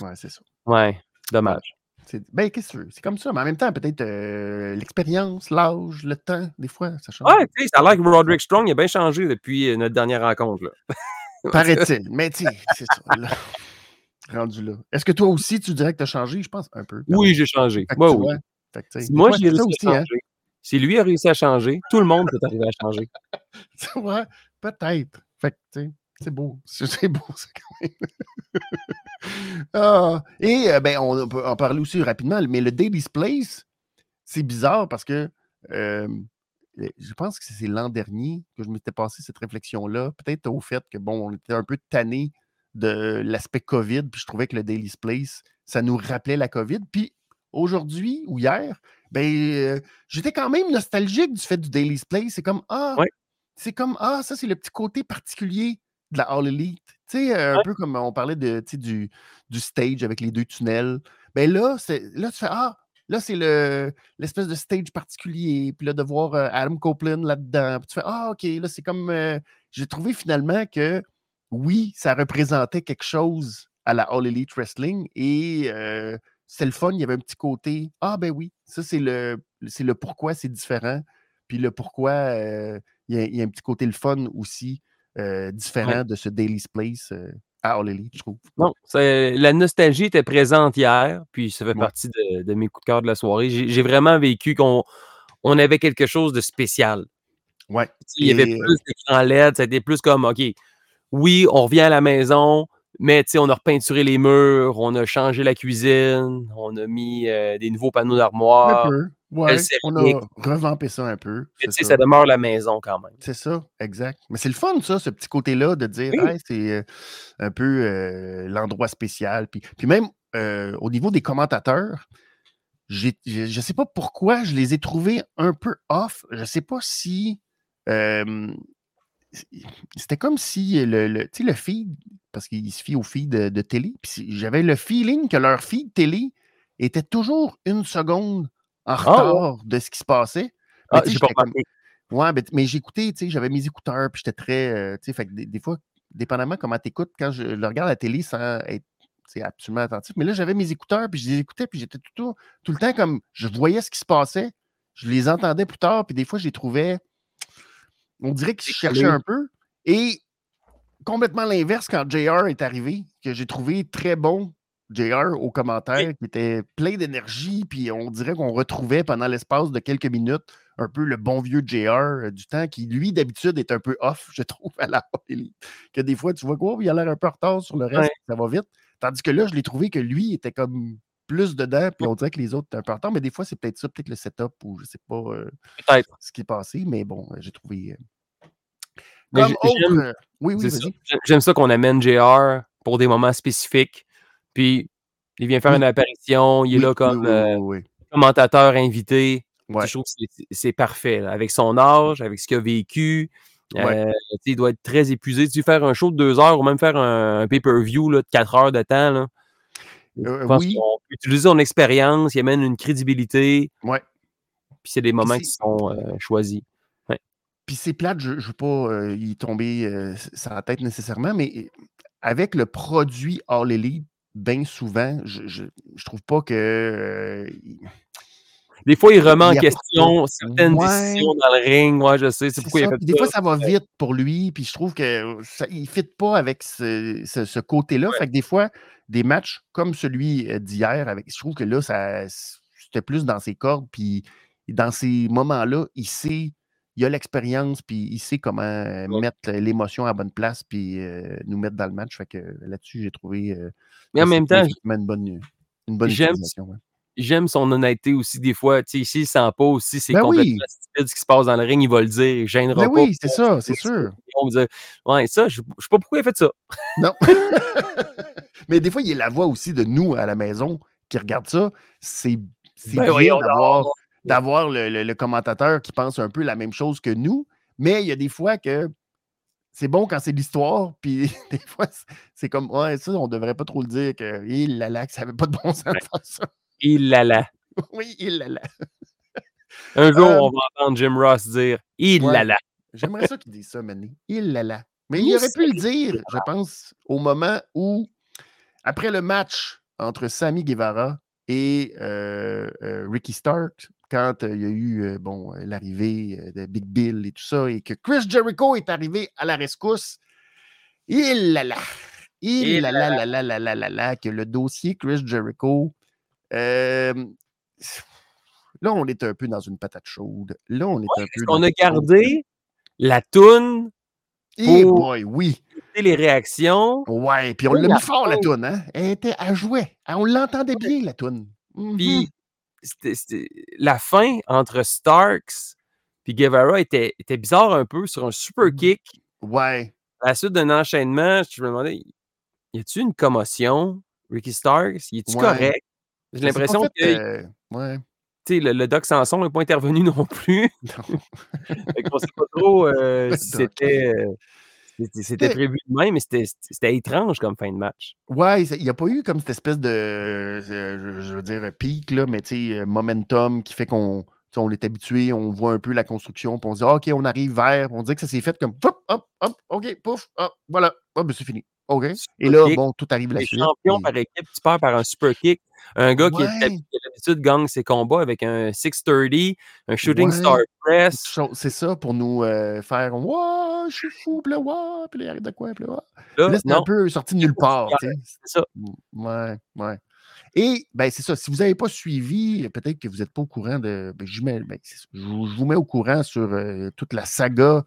Ouais, c'est ça. Ouais, dommage. C'est- Ben, qu'est-ce que tu veux? C'est comme ça. Mais en même temps, peut-être euh, l'expérience, l'âge, le temps, des fois, ça change. Ouais, tu sais, ça a l'air que Roderick Strong il a bien changé depuis euh, notre dernière rencontre. Là. Paraît-il. Mais tu c'est ça. là. Rendu là. Est-ce que toi aussi, tu dirais que tu as changé? Je pense un peu. Oui, j'ai changé. Tu oui. fait que, Si moi, j'ai réussi aussi, à hein. changer. Si lui a réussi à changer, tout le monde peut arriver à changer. Tu vois, peut-être. Fait que, tu sais, c'est beau. C'est beau, ça, quand même. Ah, et, euh, ben, on peut en parler aussi rapidement, mais le Daily's Place, c'est bizarre parce que euh, je pense que c'est l'an dernier que je m'étais passé cette réflexion-là, peut-être au fait que, bon, on était un peu tanné de l'aspect COVID, puis je trouvais que le Daily's Place, ça nous rappelait la COVID. Puis aujourd'hui ou hier, ben, euh, j'étais quand même nostalgique du fait du Daily's Place. C'est comme, ah, Ouais. c'est comme, ah, ça, c'est le petit côté particulier de la All Elite. Tu sais, euh, un Ouais. peu comme on parlait de, du, du stage avec les deux tunnels. Ben là, c'est, là, tu fais, ah, là, c'est le, l'espèce de stage particulier. Puis là, de voir euh, Adam Copeland là-dedans. Puis tu fais, ah, OK, là, c'est comme, euh, j'ai trouvé finalement que, oui, ça représentait quelque chose à la All Elite Wrestling et euh, c'était le fun. Il y avait un petit côté, ah, ben oui, ça, c'est le, c'est le pourquoi c'est différent. Puis le pourquoi euh, il y, a- il y a un petit côté le fun aussi euh, différent de ce Daily's Place euh, à All Elite, je trouve. Non, la nostalgie était présente hier, puis ça fait Ouais. partie de, de mes coups de cœur de la soirée. J'ai vraiment vécu qu'on on avait quelque chose de spécial. Ouais. Il y avait Et, plus d'écran LED, été plus comme, OK, oui, on revient à la maison, mais on a repeinturé les murs, on a changé la cuisine, on a mis euh, des nouveaux panneaux d'armoire. Ouais, on a revampé ça un peu. Mais c'est tu sais, ça. ça demeure la maison quand même. C'est ça, exact. Mais c'est le fun, ça, ce petit côté-là, de dire, Oui. Hey, c'est euh, un peu euh, l'endroit spécial. Puis, puis même euh, au niveau des commentateurs, je ne sais pas pourquoi je les ai trouvés un peu off. Je ne sais pas si. euh, c'était comme si le, le, le feed, parce qu'il se fie au feed de, de télé, puis j'avais le feeling que leur feed télé était toujours une seconde en retard de ce qui se passait. Mais Ah, j'ai pas comme-. Ouais, mais, mais j'écoutais, tu sais, j'avais mes écouteurs, puis j'étais très, euh, tu sais, fait que des, des fois, dépendamment comment tu écoutes, quand je le regarde à la télé sans être absolument attentif, mais là, j'avais mes écouteurs, puis je les écoutais, puis j'étais tout, tout, le temps comme, je voyais ce qui se passait, je les entendais plus tard, puis des fois, je les trouvais, on dirait se cherchaient Décalés. un peu, et complètement l'inverse quand JR est arrivé, que j'ai trouvé très bon, JR, au commentaire, qui était plein d'énergie, puis on dirait qu'on retrouvait pendant l'espace de quelques minutes un peu le bon vieux JR euh, du temps qui, lui, d'habitude, est un peu off, je trouve, à la. Que des fois, tu vois quoi, il a l'air un peu en retard sur le reste, Ouais. ça va vite. Tandis que là, je l'ai trouvé que lui était comme plus dedans, puis on dirait que les autres étaient un peu en retard, mais des fois, c'est peut-être ça, peut-être le setup ou je sais pas euh, ce qui est passé, mais bon, euh, j'ai trouvé. euh, Comme autre. oui, oui, ça. J'aime ça qu'on amène JR pour des moments spécifiques. Puis il vient faire Oui. une apparition, il est là comme oui, euh, commentateur invité. Ouais. Je trouve que c'est- parfait. là, Avec son âge, avec ce qu'il a vécu. Ouais. euh, il doit être très épuisé. Tu faire un show de deux heures ou même faire un, un pay-per-view de quatre heures de temps. Là. Euh, Je pense peut utiliser son expérience, il amène une crédibilité. Ouais. Puis c'est des moments qui sont choisis. Puis c'est plate, je ne veux pas euh, y tomber euh, la tête nécessairement, mais avec le produit All Elite, bien souvent, je, je, je trouve pas que. euh, Des fois, il remet en question certaines Ouais. décisions dans le ring. Ouais, je sais. C'est pourquoi il a ça. fait des fois, ça. va vite pour lui, puis je trouve que ça, il ne fit pas avec ce, ce- ce côté-là. Fait que des fois, des matchs comme celui euh, d'hier, avec, je trouve que là, ça, c'était plus dans ses cordes, puis dans ces moments-là, il sait, il a l'expérience, puis il sait comment euh, mettre l'émotion à bonne place, puis euh, nous mettre dans le match. Fait que là-dessus, j'ai trouvé. euh, Mais en même temps, une bonne, une bonne j'aime- utilisation. j'aime son honnêteté aussi des fois. Tu sais, s'il sent pas aussi, c'est Ben oui. complètement stupide ce qui se passe dans le ring, il va le dire. Il gênera Ben pas. oui, c'est ça, c'est sûr. On va dire, ouais, ça, je, je sais pas pourquoi il a fait ça. Non. Mais des fois, il y a la voix aussi de nous à la maison qui regarde ça. C'est c'est Ben bien d'avoir. D'avoir le, le- le commentateur qui pense un peu la même chose que nous. Mais il y a des fois que c'est bon quand c'est l'histoire, puis des fois, c'est- comme, ouais, ça, on devrait pas trop le dire que, il là là, que ça avait pas de bon sens de faire ça. Il l'a là. Oui, il là là. Un jour, Euh, on va entendre Jim Ross dire Il ouais. l'a là. J'aimerais ça qu'il dise ça, Mané. Il là là. Mais il aurait pu le dire, je pense, au moment où, après le match entre Sammy Guevara et euh, euh, Ricky Stark, quand il y a eu bon, l'arrivée de Big Bill et tout ça, et que Chris Jericho est arrivé à la rescousse, il là là. Il Il là là là là là là là là, que le dossier Chris Jericho. euh, là, on est un peu dans une patate chaude. Là, on est un peu. Qu'on a gardé la toune, Eh pour- boy, oui. les réactions, Ouais, puis on l'a la mis fort, la toune, hein? Elle, était, jouait. Elle- On l'entendait bien, la toune. Puis c'était- c'était- la fin entre Starks puis Guevara était, était bizarre un peu sur un super Mhm. kick. Ouais. À la suite d'un enchaînement, je me demandais y a-tu une commotion, Ricky Starks? Y est-tu Ouais. correct? J'ai l'impression fait, que euh, ouais. tu sais, le, le Doc Sanson n'est pas intervenu non plus. Non. Qu'on sait pas trop euh, si c'était euh, c'était- prévu de même, mais c'était étrange comme fin de match. Ouais, il n'y a pas eu comme cette espèce de, euh, je, veux dire, pic, là, mais tu sais, euh, momentum qui fait qu'on on est habitué, on voit un peu la construction, puis on se dit, Ah, OK, on arrive vers, on dit que ça s'est fait comme, hop, hop, hop, OK, pouf, hop, voilà, hop, ben, c'est fini. OK. Et là, kick. bon, tout arrive la Les suite. champions puis- par équipe, tu perds par un super kick. Un gars qui, Ouais. qui a l'habitude gagne ses combats avec un 630, un shooting Ouais. star press. C'est ça pour nous euh, faire Ouah, je suis fou, puis là, puis là, il arrive de quoi, puis là. Là, Là, c'est un peu sorti de nulle part. c'est ça. Mm, Ouais, ouais. Et, ben, c'est ça. Si vous n'avez pas suivi, peut-être que vous n'êtes pas au courant de. Ben, mets- ben, je, vous, je vous mets au courant sur euh, toute la saga.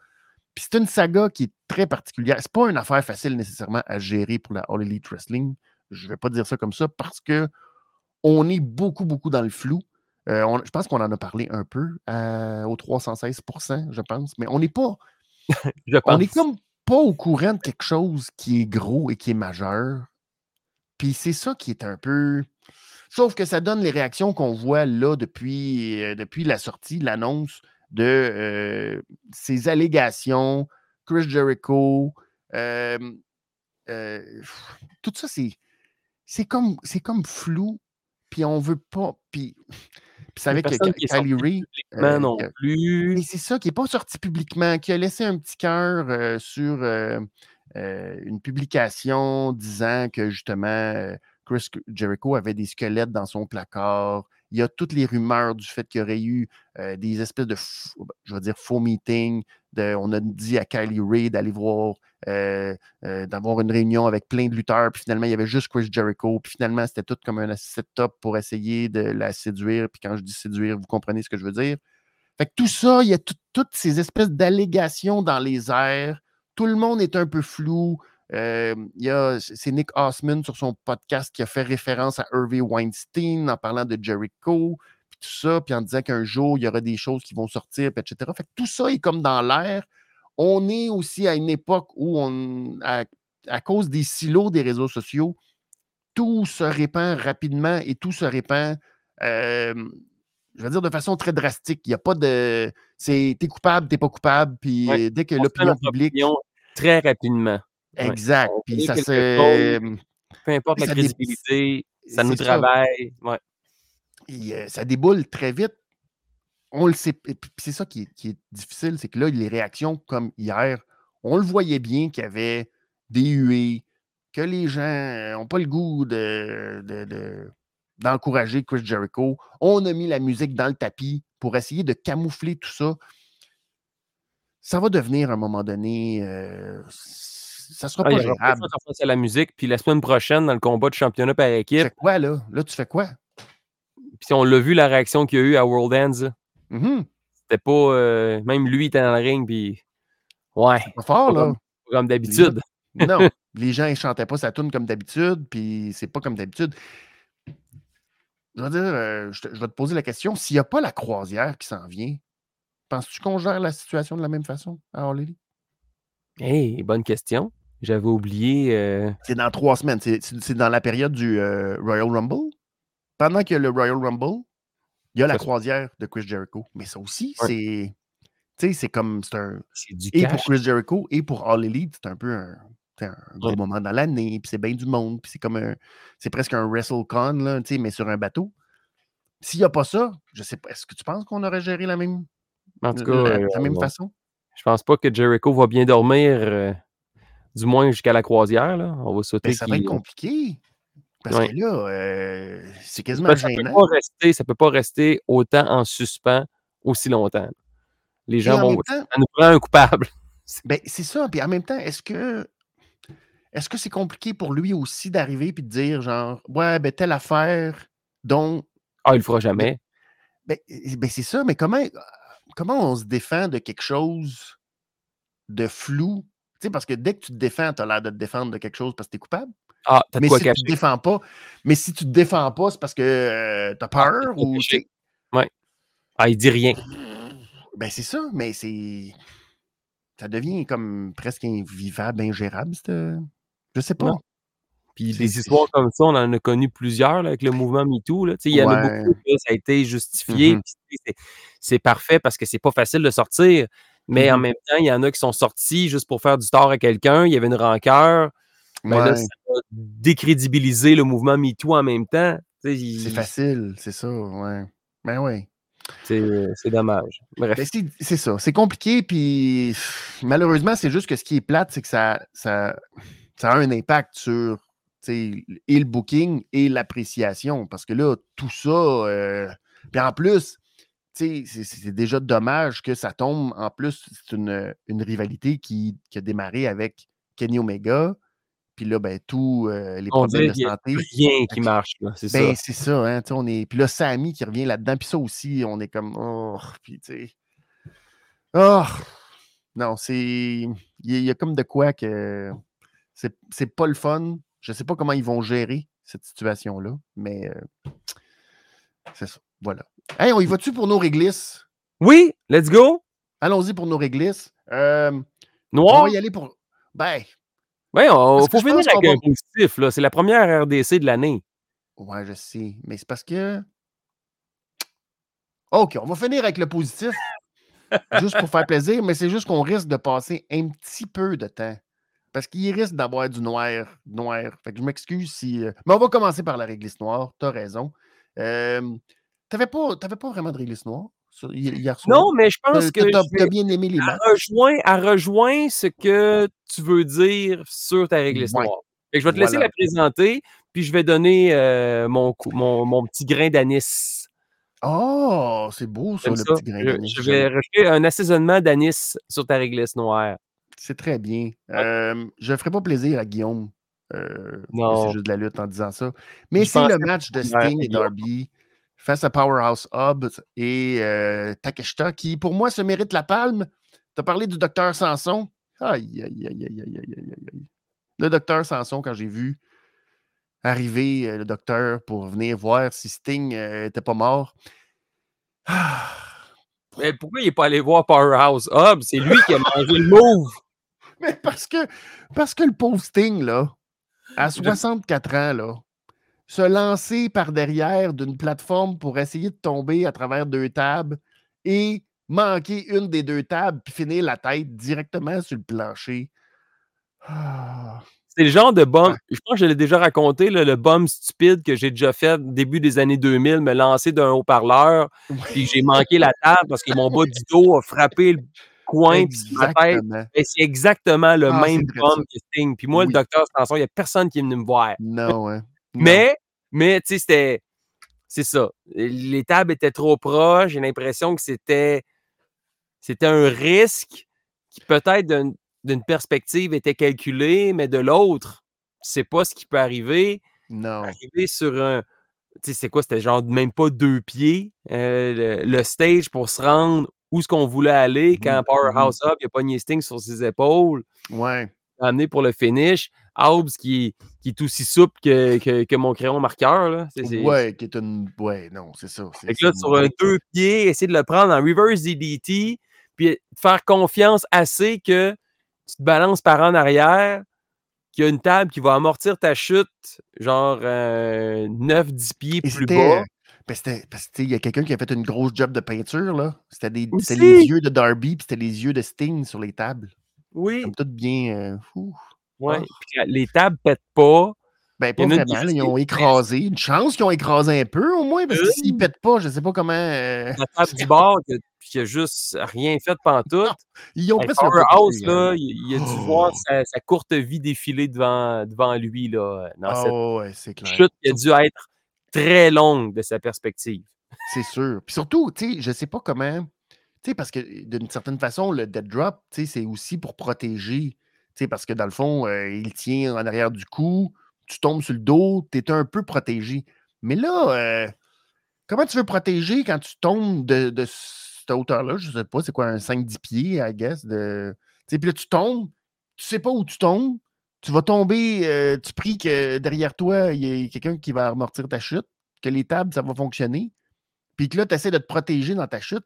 Puis c'est une saga qui est très particulière. C'est pas une affaire facile nécessairement à gérer pour la All Elite Wrestling. Je ne vais pas dire ça comme ça parce que on est beaucoup, beaucoup dans le flou. Euh, on- je pense qu'on en a parlé un peu euh, au 316% je pense, mais on n'est pas. Je On pense. n'est comme pas au courant de quelque chose qui est gros et qui est majeur. Puis c'est ça qui est un peu. Sauf que ça donne les réactions qu'on voit là depuis, euh, depuis la sortie, l'annonce de euh, ces allégations, Chris Jericho. euh, euh, tout ça, c'est. C'est comme, c'est comme flou, puis on veut pas. Puis, puis avec Kylie euh, non plus. mais c'est ça qui n'est pas sorti publiquement, qui a laissé un petit cœur sur une publication disant que justement Chris Jericho avait des squelettes dans son placard. Il y a toutes les rumeurs du fait qu'il y aurait eu euh, des espèces de, je vais dire, faux meetings. On a dit à Kylie Ray d'aller voir, euh, euh, d'avoir une réunion avec plein de lutteurs, puis finalement, il y avait juste Chris Jericho, puis finalement, c'était tout comme un setup pour essayer de la séduire. Puis quand je dis séduire, vous comprenez ce que je veux dire. Fait que tout ça, il y a tout- toutes ces espèces d'allégations dans les airs. Tout le monde est un peu flou. Euh, il y a, c'est Nick Osman sur son podcast qui a fait référence à Harvey Weinstein en parlant de Jericho, puis tout ça, puis en disant qu'un jour, il y aura des choses qui vont sortir, puis etc. Fait que tout ça est comme dans l'air. On est aussi à une époque où, on, à, à cause des silos des réseaux sociaux, tout se répand rapidement et tout se répand euh, je veux dire, de façon très drastique. Il n'y a pas de. C'est t'es coupable, t'es pas coupable. Puis Ouais. dès que l'opinion publique. très rapidement. Ouais. Exact. Puis ça se. Peu importe la Ça dé- crédibilité, ça nous travaille. Ouais. Et, euh, ça déboule très vite. On le sait. c'est ça qui est, qui est difficile, c'est que là, les réactions comme hier, on le voyait bien qu'il y avait des huées, que les gens n'ont pas le goût de, de- de- d'encourager Chris Jericho. On a mis la musique dans le tapis pour essayer de camoufler tout ça. Ça va devenir à un moment donné. euh, ça sera Ah, pas il pas gérable. fasse à la musique. Puis la semaine prochaine, dans le combat de championnat par Tu équipe, fais quoi là? Là, tu fais quoi? Puis on l'a vu, la réaction qu'il y a eu à World Ends. Mhm. C'était pas. euh, même lui était dans le ring, puis. Ouais. Pas fort, là. Pas Comme d'habitude. Non, les gens, ils chantaient pas sa tune comme d'habitude, puis c'est pas comme d'habitude. Je vais dire, euh, je, te- je vais te poser la question, s'il n'y a pas la croisière qui s'en vient, penses-tu qu'on gère la situation de la même façon à Elite? Hey, bonne question. J'avais oublié. euh, C'est dans trois semaines, c'est dans la période du euh, Royal Rumble. Pendant a le Royal Rumble, il y a la croisière de Chris Jericho. Mais ça aussi, Ouais. c'est. Tu sais, c'est comme. C'est un, du Et pour. Chris Jericho et pour All Elite, c'est un peu un, c'est un gros Ouais. moment dans l'année, puis c'est bien du monde, puis c'est comme un. C'est presque un WrestleCon, là, tu sais, mais sur un bateau. S'il n'y a pas ça, je sais pas, est-ce que tu penses qu'on aurait géré la même, En tout cas, la, euh, la même on- façon? je pense pas que Jericho va bien dormir, euh, du moins jusqu'à la croisière. Là. On va sauter. Ben, ça va être qu'il- compliqué. Parce Ouais. que là, euh, c'est quasiment ça peut pas rester, ça peut pas rester autant en suspens aussi longtemps. Les gens en vont. temps, Ça nous prend un coupable. ben, c'est ça. Puis en même temps, est-ce que est-ce que c'est compliqué pour lui aussi d'arriver et de dire genre Ouais, ben telle affaire dont Ah, il le fera jamais. Ben, eh, ben, c'est ça, mais comment, comment on se défend de quelque chose de flou? Sais, parce que dès que tu te défends, tu as l'air de te défendre de quelque chose parce que tu es coupable. Ah, Mais quoi si tu te défends pas, mais si tu te défends pas, c'est parce que tu as peur t'as de quoi ou. sais, Ah, il dit rien. Ben, c'est ça, mais c'est. Ça devient comme presque invivable, ingérable. cette- Je sais pas. Non. Puis des histoires comme ça, on en a connu plusieurs là, avec le mouvement MeToo. là. Il y en a Ouais. beaucoup ça a été justifié. Mhm. c'est- C'est parfait parce que c'est pas facile de sortir. Mais en Mhm. même temps, il y en a qui sont sortis juste pour faire du tort à quelqu'un. Il y avait une rancœur. Ben là, ça a décrédibilisé le mouvement MeToo en même temps. Il- c'est facile, c'est ça, ouais. Ben ouais. C'est dommage. Bref. Ben, c'est ça. C'est compliqué, puis malheureusement, c'est juste que ce qui est plate, c'est que ça, ça, ça a un impact sur et le booking et l'appréciation. Parce que là, tout ça. euh, puis en plus, c'est déjà dommage que ça tombe. En plus, c'est une, une rivalité qui, qui a démarré avec Kenny Omega. Puis là, ben, tous euh, les On problèmes de qu'il y a santé. rien qui marche. là, C'est Ben, ça. c'est ça, hein, on est. Puis là, Samy qui revient là-dedans, puis ça aussi, on est comme. Oh, puis tu sais. Oh! Non, c'est. Il y, a- il y a comme de quoi que. C'est c'est pas le fun. Je sais pas comment ils vont gérer cette situation-là, mais. euh, c'est ça. Voilà. Hey, on y va-tu pour nos réglisses? Oui, let's go. Allons-y pour nos réglisses. Euh, on Noir. va y aller pour. Ben, Oui, on faut finir avec un va- positif. là. C'est la première RDC de l'année. ouais, je sais. Mais c'est parce que. OK, on va finir avec le positif. juste pour faire plaisir, mais c'est juste qu'on risque de passer un petit peu de temps. Parce qu'il risque d'avoir du noir. noir. Fait que je m'excuse si. euh, Mais on va commencer par la réglisse noire. Tu as raison. Euh, T'avais pas, t'avais pas vraiment de réglisse noire sur- hier soir? Non, mais je pense que t'as- vais- bien aimé les matchs. rejoint, elle rejoint ce que tu veux dire sur ta réglisse Ouais. noire. Fait que je vais te laisser la présenter, puis je vais donner euh, mon, mon, mon petit grain d'anis. Oh, c'est beau ça, le ça. petit grain d'anis. je vais rajouter un assaisonnement d'anis sur ta réglisse noire. C'est très bien. Ouais. Euh, je ne ferai pas plaisir à Guillaume. euh, Non. C'est juste de la lutte en disant ça. Mais c'est le match de Sting et Guillaume face à Powerhouse Hub et euh, Takeshita, qui pour moi se mérite la palme. Tu as parlé du docteur Sanson. Aïe, aïe, aïe, aïe, aïe, aïe, aïe. Le docteur Sanson, quand j'ai vu arriver euh, le docteur pour venir voir si Sting euh, n'était pas mort. Ah. Mais pourquoi il n'est pas allé voir Powerhouse Hub? C'est lui qui a mangé le move. Mais parce que, parce que le pauvre Sting, là, à 64 ans, là, se lancer par derrière d'une plateforme pour essayer de tomber à travers deux tables et manquer une des deux tables puis finir la tête directement sur le plancher. Ah, C'est le genre de bum, Ouais. je pense que je l'ai déjà raconté, là, le bum stupide que j'ai déjà fait début des années 2000, me lancer d'un haut-parleur, puis j'ai manqué la table parce que mon bas du dos a frappé le coin sur ma tête. Et c'est exactement le Ah, même bum que Sting. Puis moi, Oui. le docteur Sanson, il n'y a personne qui est venu me voir. Non, hein. Non. Mais, mais tu sais, c'était. C'est ça. Les tables étaient trop proches. J'ai l'impression que c'était. C'était un risque qui, peut-être, d'une- perspective, était calculé, mais de l'autre, c'est pas ce qui peut arriver. Non. Arriver sur un, Tu sais, c'est quoi? C'était genre même pas deux pieds, euh, le, le stage pour se rendre où ce qu'on voulait aller quand mh. Mmh mh. Powerhouse Hobbs, il a pogné Sting sur ses épaules, Ouais. amené pour le finish. Hobbs qui qui est aussi souple que que que mon crayon marqueur, là. Ouais, qui est une ouais, non, c'est ça, fait que là, sur un. 2 pieds, essayer de le prendre en reverse DDT, puis faire confiance assez que tu te balances par en arrière, qu'il y a une table qui va amortir ta chute, genre, heu, 9-10 pieds Et plus bas. parce que il y a quelqu'un qui a fait une grosse job de peinture, là. C'était les yeux de Darby, puis c'était les yeux de Sting sur les tables. Oui. Comme tout bien, ouf. Ouais, Ah! puis les tables pètent pas. Ben, pas une vraiment, là, ils ont écrasé. Une chance qu'ils ont écrasé un peu au moins, parce que s'ils pètent pas, je sais pas comment, heu, La table du bord qui a qui a juste rien fait pantoute. non, ils ont Hey, presque Powerhouse, touché, hein. là, il il a dû voir Oh! sa sa courte vie défiler devant devant lui, là, dans Ah cette ouais, ouais, c'est clair. chute qui a dû être très longue de sa perspective. C'est sûr. Puis surtout, tu sais, je sais pas comment tu sais, parce que d'une certaine façon, le dead drop, tu sais, c'est aussi pour protéger. Parce que dans le fond, heu, il tient en arrière du cou, tu tombes sur le dos, tu es un peu protégé. Mais là, heu, comment tu veux protéger quand tu tombes de cette hauteur-là? Je sais pas, c'est quoi, un 5-10 pieds, I guess, de puis là, tu tombes, tu sais pas où tu tombes, tu vas tomber, heu, tu pries que derrière toi, il y ait quelqu'un qui va amortir ta chute, que les tables, ça va fonctionner. Puis que là, tu essaies de te protéger dans ta chute.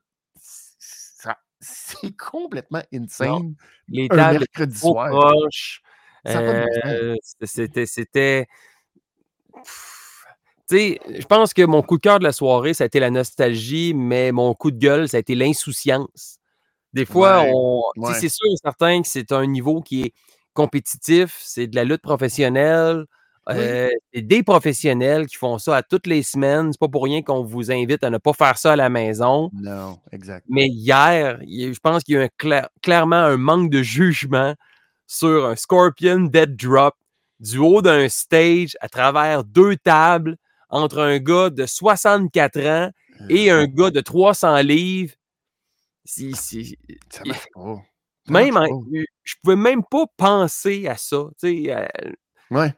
C'est complètement Non. insane, Les un tables mercredi trop soir. proches. C c'était c'était tu sais, je pense que mon coup de cœur de la soirée, ça a été la nostalgie, mais mon coup de gueule, ça a été l'insouciance. Des fois, Ouais, on ouais. c'est sûr et certain que c'est un niveau qui est compétitif, c'est de la lutte professionnelle, Oui. c'est des professionnels qui font ça à toutes les semaines. C'est pas pour rien qu'on vous invite à ne pas faire ça à la maison. Non, exact. Mais hier, je pense qu'il y a eu un clair clairement un manque de jugement sur un Scorpion Dead Drop du haut d'un stage à travers 2 tables entre un gars de 64 ans et Heu, un gars de 300 livres. C'est c'est ça même en je pouvais même pas penser à ça, tu sais, heu Ouais.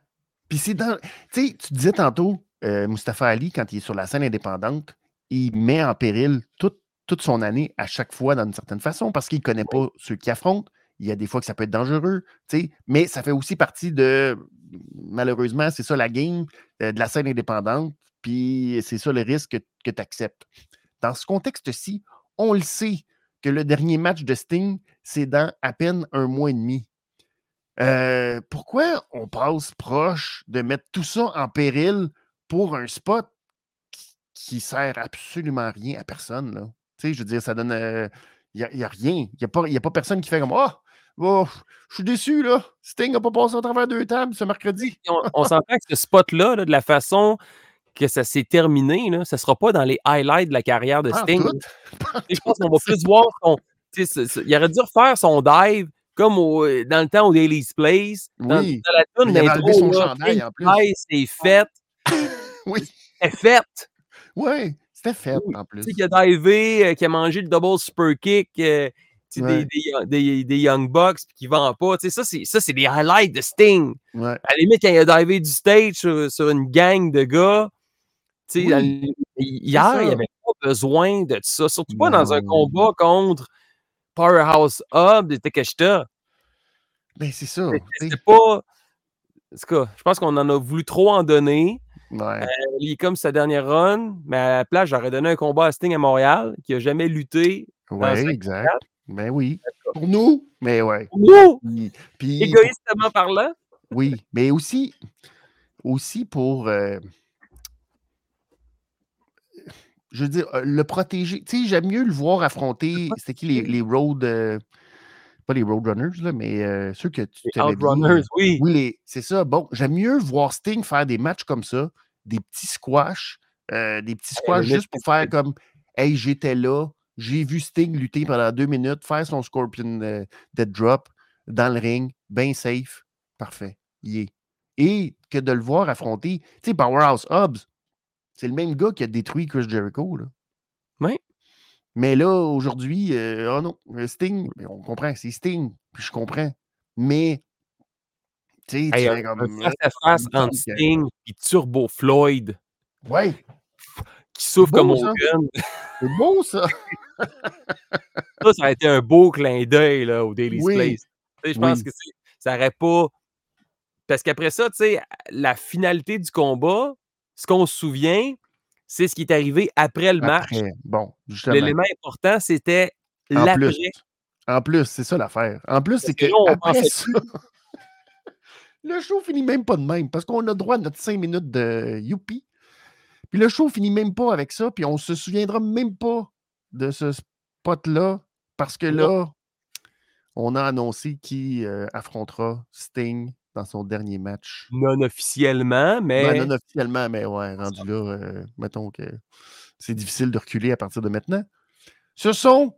Puis c'est dans tu sais, tu disais tantôt, Mustafa Ali, quand il est sur la scène indépendante, il met en péril toute toute son année à chaque fois d'une certaine façon parce qu'il connaît Oui. pas ceux qu'il affronte. Il y a des fois que ça peut être dangereux, tu sais, mais ça fait aussi partie de malheureusement, c'est ça la game, heu, de la scène indépendante, puis c'est ça le risque que que tu acceptes. Dans ce contexte-ci, on le sait que le dernier match de Sting, c'est dans à peine 1 mois et demi. Heu, pourquoi on passe proche de mettre tout ça en péril pour un spot qui sert absolument à rien à personne, là? Tu sais, je veux dire, ça donne, heu, il y a y a rien. Il y a pas y a pas personne qui fait comme: «Ah! Oh, je suis déçu, là, Sting a pas passé au travers 2 tables ce mercredi». on on s'entend que ce spot-là, là, de la façon que ça s'est terminé, là, ça sera pas dans les highlights de la carrière de Sting. je pense qu'on va plus voir son il aurait dû refaire son dive comme au heu, dans le temps au Daily's Place. Dans Oui, dans la toune il avait enlevé son là, chandail en plus. C'est fait. Oui, C'est fait. ouais, c'était fait Oui, en tu sais, plus. qui a divé, heu, qui a mangé le double super kick, sais, des Ouais. des Yo des des Young Bucks, puis qui vend pas. Tu sais, ça, c'est ça, c'est des highlights de Sting. Ouais. À la limite, quand il a divé du stage sur sur une gang de gars, tu sais, à Oui, hier, il y ça. avait pas besoin de ça, surtout pas dans un combat contre Powerhouse Hobbs et Takeshita. Ben, c'est ça, C'est pas en tout cas, je pense qu'on en a voulu trop en donner. Ouais. Heu, il est comme sa dernière run, mais à la place, j'aurais donné un combat à Sting à Montréal, qui a jamais lutté 54. exact. Ben oui. Pour nous, mais ouais. Nous! Puis puis pour Égoïstement parlant. oui, mais aussi aussi pour, heu je veux dire, heu, le protéger. Tu sais, j'aime mieux le voir affronter c'était qui les les road, heu, pas les road runners là, mais heu, ceux que tu Les Outrunners, oui. Oui, c'est ça. Bon, j'aime mieux voir Sting faire des matchs comme ça, des petits squash, des petits squash juste pour faire comme: «Hey, j'étais là, j'ai vu Sting lutter pendant 2 minutes, faire son Scorpion, Death Drop dans le ring, bien safe, parfait, il y est». Et que de le voir affronter tu sais, Powerhouse Hobbs, c'est le même gars qui a détruit Chris Jericho, là. Oui. Mais là, aujourd'hui, oh non, heu, Sting, on comprend, c'est Sting, puis je comprends. Mais tu sais, Hey, comme: face à face entre que Sting et Turbo Floyd. Ouais. Qui souffle Beau, comme. Hogan. C'est beau, ça. Ça, ça a été un beau clin d'œil là, au Daily's Oui. Place. Je pense que ça n'aurait pas. Parce qu'après ça, tu sais, la finalité du combat, ce qu'on se souvient, c'est ce qui est arrivé après le match. Après, bon. L'élément important, c'était l'après. en plus, c'est ça l'affaire. En plus, c'est que que là, on après pensait ça, le show finit même pas de même parce qu'on a droit à notre 5 minutes de youpi. Puis le show finit même pas avec ça, puis on se souviendra même pas de ce spot-là parce que là, on a annoncé qui euh, affrontera Sting dans son dernier match. Non officiellement, mais. Non officiellement, mais ouais, rendu là, euh, mettons que c'est difficile de reculer à partir de maintenant. Ce sont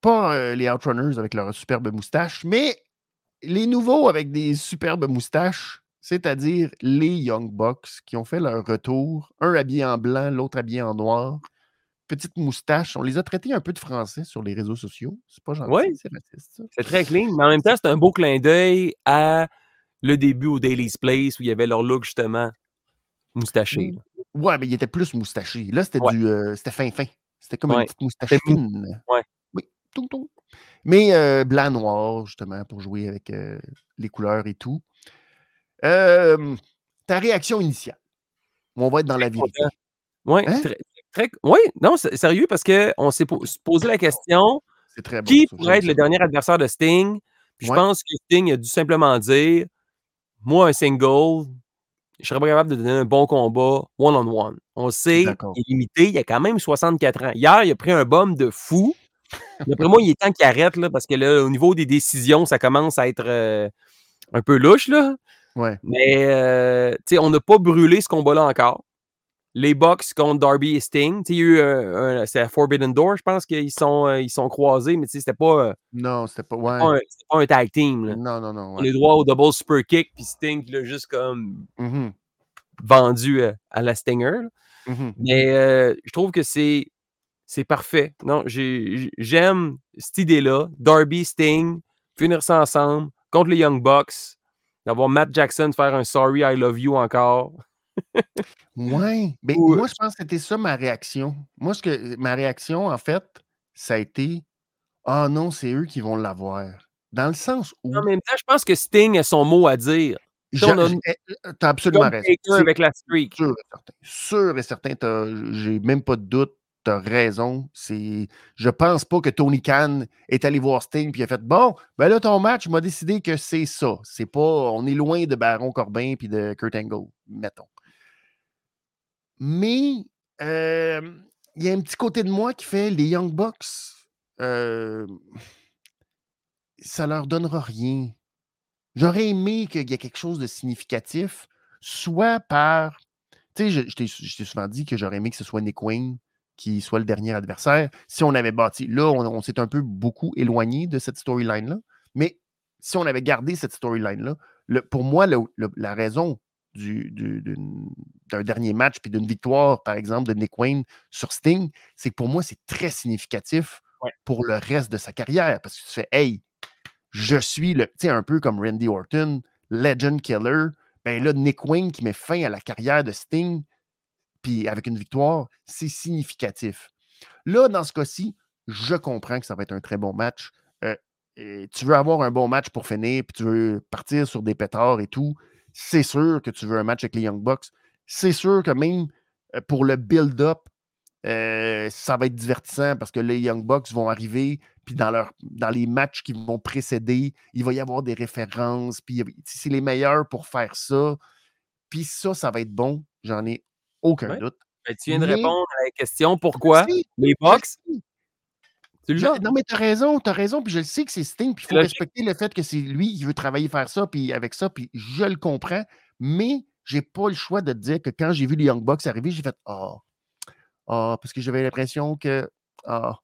pas euh, les Outrunners avec leur superbe moustache, mais les nouveaux avec des superbes moustaches, c'est-à-dire les Young Bucks qui ont fait leur retour, un habillé en blanc, l'autre habillé en noir. Petite moustache. On les a traités un peu de français sur les réseaux sociaux. C'est pas gentil, Ouais. c'est raciste. C'est très clean, mais en même temps, c'est un beau clin d'œil à le début au Daily's Place où il y avait leur look justement moustaché. Ouais, mais il était plus moustaché. Là, c'était Ouais. du. euh, c'était fin fin. C'était comme Ouais. une petite moustache fine. Ouais. Oui, tout, tout. Mais euh, blanc-noir, justement, pour jouer avec euh, les couleurs et tout. Ta réaction initiale. On va être dans la vérité. Oui, Hein? très, très- ouais, non, c'est- sérieux, parce qu'on s'est po- se posé la question C'est très bon. qui pourrait être le dernier adversaire de Sting? Puis je pense que Sting a dû simplement dire Moi, un single, je serais pas capable de donner un bon combat one-on-one. On sait, D'accord. il est limité, il a quand même 64 ans. Hier, il a pris un bum de fou. D'après moi, il est temps qu'il arrête, là, parce que là, au niveau des décisions, ça commence à être euh, un peu louche. Là. Ouais. Mais euh, tu sais, on n'a pas brûlé ce combat-là encore. Les Bucks contre Darby et Sting, tu sais, il y a eu un- un- c'est à Forbidden Door, je pense qu'ils sont, euh, ils sont croisés, mais tu sais, c'était pas, euh, Non, c'était pas. pas Ouais. un, c'était pas un tag team. là. Non, non, non. On est droit au double super kick, puis Sting l'a juste comme Mhm, vendu euh, à la Stinger. mhm. Mais euh, je trouve que c'est c'est parfait. Non, j'aime cette idée-là. Darby, Sting, finir ça ensemble contre les Young Bucks, d'avoir Matt Jackson faire un Sorry, I love you encore. Ouais. Ben, Ou, moi, je pense que c'était ça ma réaction. Moi, ce que ma réaction, en fait, ça a été Ah non, c'est eux qui vont l'avoir. Dans le sens où. En même temps, je pense que Sting a son mot à dire. je- eh, eh, T'as absolument raison. Avec la streak. sûr et certain. Sûr et certain, j'ai même pas de doute. T'as raison. C'est, je pense pas que Tony Khan est allé voir Sting puis a fait bon, ben là ton match m'a décidé que c'est ça. C'est pas, on est loin de Baron Corbin puis de Kurt Angle, mettons. Mais euh, il y a un petit côté de moi qui fait les Young Bucks. euh, ça leur donnera rien. J'aurais aimé qu'il y ait quelque chose de significatif, soit par. Tu sais, je, t'ai souvent dit que j'aurais aimé que ce soit Nick Wayne qui soit le dernier adversaire. Si on avait bâti. Là, on, s'est un peu beaucoup éloigné de cette storyline-là. Mais si on avait gardé cette storyline-là, pour moi, la raison du- du- d'une- d'un dernier match puis d'une victoire, par exemple, de Nick Wayne sur Sting, c'est que pour moi, c'est très significatif Ouais. pour le reste de sa carrière. Parce que tu fais, hey, je suis le, tu sais, un peu comme Randy Orton, Legend Killer. Ben là, Nick Wayne qui met fin à la carrière de Sting, puis avec une victoire, c'est significatif. Là, dans ce cas-ci, je comprends que ça va être un très bon match. Euh, et tu veux avoir un bon match pour finir, puis tu veux partir sur des pétards et tout. C'est sûr que tu veux un match avec les Young Bucks. C'est sûr que même euh, pour le build-up, euh, ça va être divertissant parce que les Young Bucks vont arriver, puis dans, leur, dans les matchs qui vont précéder, il va y avoir des références, puis c'est les meilleurs pour faire ça. Puis ça, ça va être bon, j'en ai aucun Ouais. doute. Ben, tu viens de répondre à la question pourquoi les Bucks. Tu Je- non, mais t'as raison, t'as raison, puis je le sais que c'est Sting, puis il faut respecter le fait que c'est lui qui veut travailler faire ça, puis avec ça, puis je le comprends, mais j'ai pas le choix de te dire que quand j'ai vu les Young Bucks arriver, j'ai fait Ah, ah, parce que j'avais l'impression que Ah,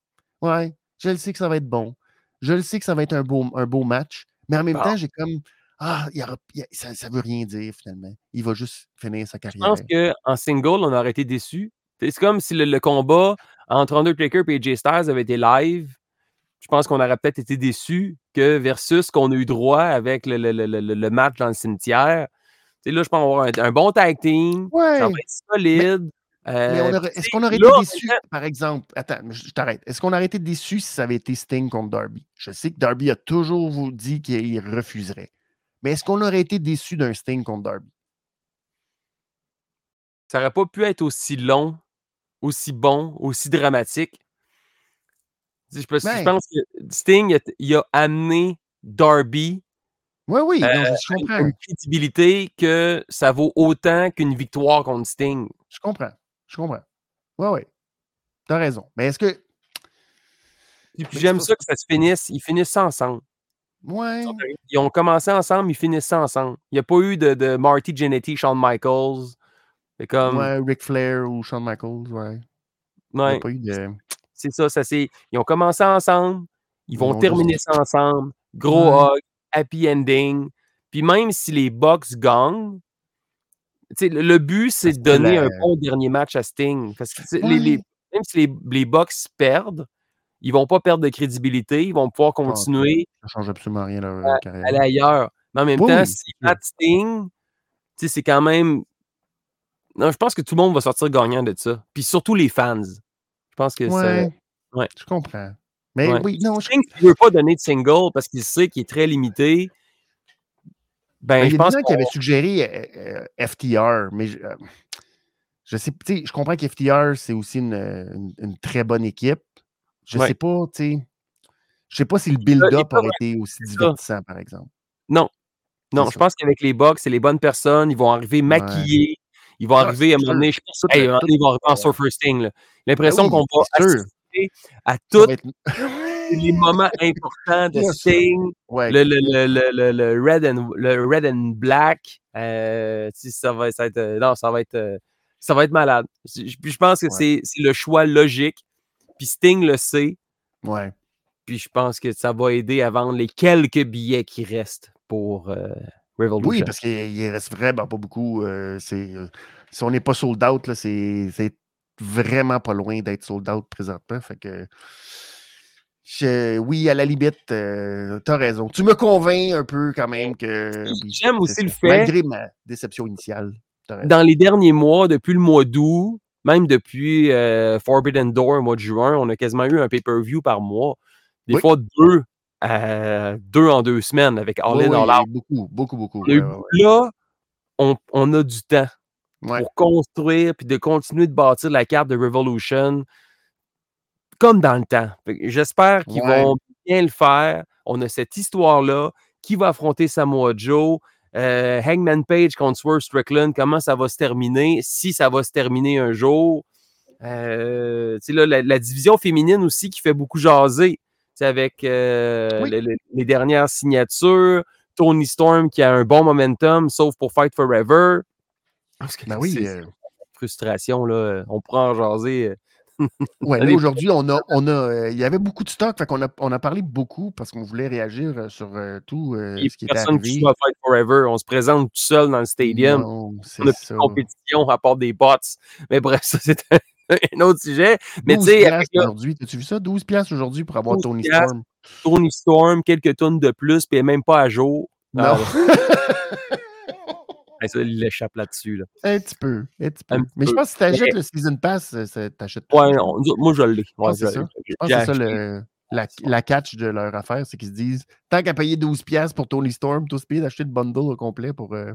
ouais, je le sais que ça va être bon. Je le sais que ça va être un beau, un beau match, mais en même temps, j'ai comme Ah, il aura- il ça, ça veut rien dire finalement. Il va juste finir sa Je carrière. pense qu'en single, on aurait été déçus. C'est comme si le, le combat entre Undertaker et AJ Styles avait été live. Je pense qu'on aurait peut-être été déçus que versus ce qu'on a eu droit avec le, le- le- le- le match dans le cimetière. là, je pense avoir un, un bon tag team. Ouais. Ça va être solide. Euh, est-ce qu'on aurait été déçu, par exemple? Attends, je t'arrête. Est-ce qu'on aurait été déçu si ça avait été Sting contre Darby? Je sais que Darby a toujours vous dit qu'il refuserait. Mais est-ce qu'on aurait été déçu d'un Sting contre Darby? Ça aurait pas pu être aussi long, aussi bon, aussi dramatique. Je, Ben. pense que Sting, il a, il a amené Darby Oui, Euh, je comprends. une crédibilité que ça vaut autant qu'une victoire contre Sting. Je comprends. Je comprends. Oui, oui. T'as raison. Mais est-ce que. J'aime ça que ça se finisse. Ils finissent ça ensemble. Ouais. Ils ont commencé ensemble, ils finissent ça ensemble. Il n'y a pas eu de, de Marty Jannetty, Shawn Michaels. C'est comme. Ouais, Ric Flair ou Shawn Michaels, ouais. Ouais, de. c'est ça, ça c'est. Ils ont commencé ensemble, ils vont ont terminer ça ensemble. Gros Ouais. hug, happy ending. Puis même si les Bucks gagnent, le, le but, c'est de donner la- un bon dernier match à Sting. Parce que les, même si les, les Bucks perdent, ils vont pas perdre de crédibilité, ils vont pouvoir continuer Ça change absolument rien à leur à carrière. aller ailleurs. Mais en même Oui, temps, si battent Sting, c'est quand même. Non, je pense que tout le monde va sortir gagnant de ça. Puis surtout les fans. Je pense que ça. Ouais. ouais. Je comprends. Mais Ouais. oui, non, je, s'il veut pas donner de single parce qu'il sait qu'il est très limité, ben, Ben, il y je pense gens qui qu'on- avaient suggéré euh, euh, FTR, mais je, euh, je sais, je comprends qu'FTR, c'est aussi une, une- une très bonne équipe. Je Ouais. sais pas, tu sais. Je sais pas si le il build-up aurait été aussi divertissant, par exemple. Non. Non, je pense qu'avec les Bucks, c'est les bonnes personnes. Ils vont arriver maquillés. Ils vont Ah, arriver à un moment donné. Je pense hey, un ils vont arriver en. Surfer Sting. L'impression Ben qu'on va assister à tous va les moments importants de. Sting. Le, le, le, le, red and, le red and black. euh, ça, va, ça va être. euh, non, ça va être. euh, ça va être malade. Je, puis je pense que Ouais. c'est c'est le choix logique. Puis Sting le sait. ouais. Puis je pense que ça va aider à vendre les quelques billets qui restent pour euh, Oui, parce qu'il il reste vraiment pas beaucoup. euh, euh, si on n'est pas sold out, c'est, vraiment pas loin d'être sold out présentement. Fait que, je- oui, à la limite, tu as raison. Tu me convaincs un peu quand même que. J'aime aussi le fait- Malgré ma déception initiale. t'as. Dans les derniers mois, depuis le mois d'août, même depuis euh, Forbidden Door au mois de juin, on a quasiment eu un pay-per-view par mois. Des Oui. fois deux, euh, deux en deux semaines avec All Oui, In, oui, All Out. beaucoup, beaucoup, beaucoup. Ouais, ouais. Là, on, on a du temps Ouais. pour construire puis de continuer de bâtir la carte de Revolution comme dans le temps. J'espère qu'ils vont bien le faire. On a cette histoire-là. Qui va affronter Samoa Joe? Euh, Hangman Page contre Swerve Strickland, comment ça va se terminer? Si ça va se terminer un jour? Euh, là, la, la division féminine aussi qui fait beaucoup jaser. Avec euh, Oui. le- le- les dernières signatures. Tony Storm qui a un bon momentum, sauf pour Fight Forever. Parce que Ben oui. euh, frustration, là, on pourra en jaser. euh, Ouais, aujourd'hui, on a, on a, euh, il y avait beaucoup de stock, fait qu'on a, on a parlé beaucoup parce qu'on voulait réagir sur euh, tout euh, a ce qui qui arrivé. à Fight Forever. On se présente tout seul dans le stadium. Non, c'est on plus de compétition à part des bots. Mais bref, ça, c'est un, autre sujet. Mais tu 12 sais, aujourd'hui, as-tu vu ça? 12 piastres aujourd'hui pour avoir 12 Tony. Storm. Tony Storm, quelques tonnes de plus, puis même pas à jour. Non. Ah, ça, il échappe là-dessus. Là. un petit peu, un petit peu. Un Mais je pense que si t'achètes le Season Pass, euh, t'achètes tout. Ouais, je on- moi, je l'ai. Ouais, pense c'est je- ça. j'ai- Je pense j'ai que c'est ça acheté. le, la, la catch de leur affaire, c'est qu'ils se disent tant qu'à payer 12 piastres pour Tony Storm, tous payés d'acheter le bundle au complet pour. euh,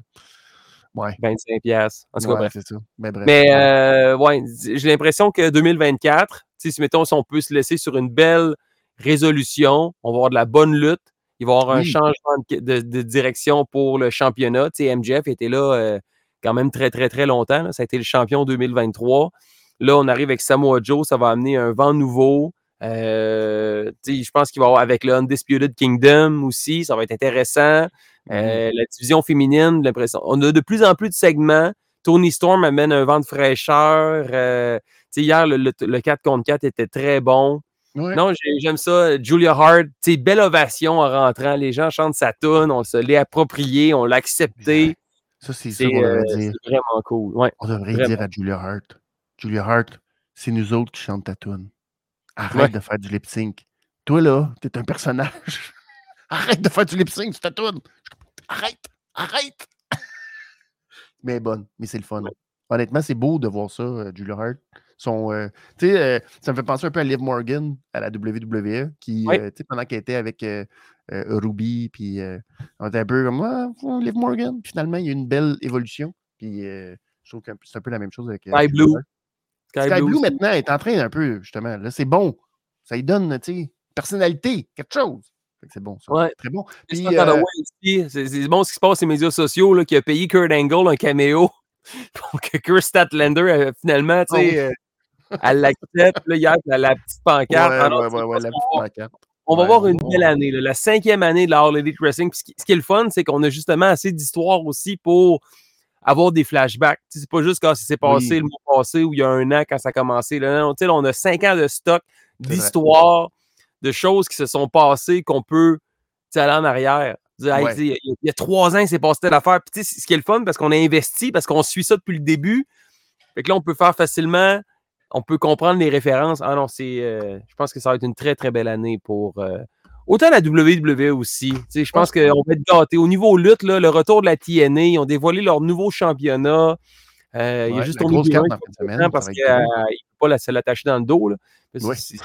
Ouais. 25 piastres. En tout cas, Ouais, bref. c'est ça. Mais bref. Mais ouais. euh, ouais, j'ai l'impression que 2024, tu sais, si mettons, si on peut se laisser sur une belle résolution, on va avoir de la bonne lutte. Il va y avoir un changement de, de- de direction pour le championnat. Tu sais, MJF était là euh, quand même très, très, très longtemps. là. Ça a été le champion 2023. Là, on arrive avec Samoa Joe. Ça va amener un vent nouveau. Euh, je pense qu'il va y avoir avec le Undisputed Kingdom aussi. Ça va être intéressant. Euh, la division féminine, l'impression. On a de plus en plus de segments. Tony Storm amène un vent de fraîcheur. Euh, tu hier, le, le- le 4 contre 4 était très bon. Ouais. Non, j'ai- j'aime ça. Julia Hart, tu belle ovation en rentrant. Les gens chantent sa tune, on se l'est approprié, on l'a accepté. Ça, c'est ça C'est qu'on euh, devrait dire. c'est vraiment cool. Ouais. On devrait Vraiment. dire à Julia Hart. Julia Hart, c'est nous autres qui chantons ta tune. Arrête Ouais. de faire du lip sync. Toi, là, t'es un personnage. Arrête de faire du lip sync sur ta tune. Arrête! Arrête! mais bonne, mais c'est le fun. Honnêtement, c'est beau de voir ça, euh, Julia Hart. Son, euh, euh, ça me fait penser un peu à Liv Morgan à la WWE, qui, pendant qu'elle était avec Ruby, puis on était un peu comme ah, Liv Morgan. Finalement, il y a une belle évolution. Puis je trouve que c'est un peu la même chose avec. Sky Blue. Sky, Blue, maintenant est en train un peu, justement. Là, c'est bon. Ça lui donne, tu sais, personnalité, quelque chose. C'est bon, ça. Ouais. Très bon. c'est bon ce qui se passe sur les médias sociaux, là, qui a payé Kurt Angle un caméo pour que Kurt Statlander, euh, finalement, tu sais, oh. euh, elle l'accepte, hier, la, la petite pancarte. Ouais, ah ouais, ouais, la petite pancarte. On va voir une belle année, la cinquième année de la All Elite Wrestling. ce, qui, est le fun, c'est qu'on a justement assez d'histoires aussi pour avoir des flashbacks. C'est pas juste quand ça s'est passé le mois passé ou il y a un an quand ça a commencé. Là, non, on a cinq ans de stock d'histoires, de choses qui se sont passées qu'on peut aller en arrière. Il y, a trois ans, c'est passé telle affaire. Puis, ce qui est le fun, parce qu'on a investi, parce qu'on suit ça depuis le début. Fait que là, on peut faire facilement, on peut comprendre les références. Ah non, c'est. Euh, je pense que ça va être une très, très belle année pour. Euh, autant la WWE aussi. Je pense qu'on va être gâtés. Au niveau lutte, là, le retour de la TNA, ils ont dévoilé leur nouveau championnat. Euh, il y a juste ton grosse carte semaine. Parce qu'il ne peut pas la, se l'attacher dans le dos. Là. C'est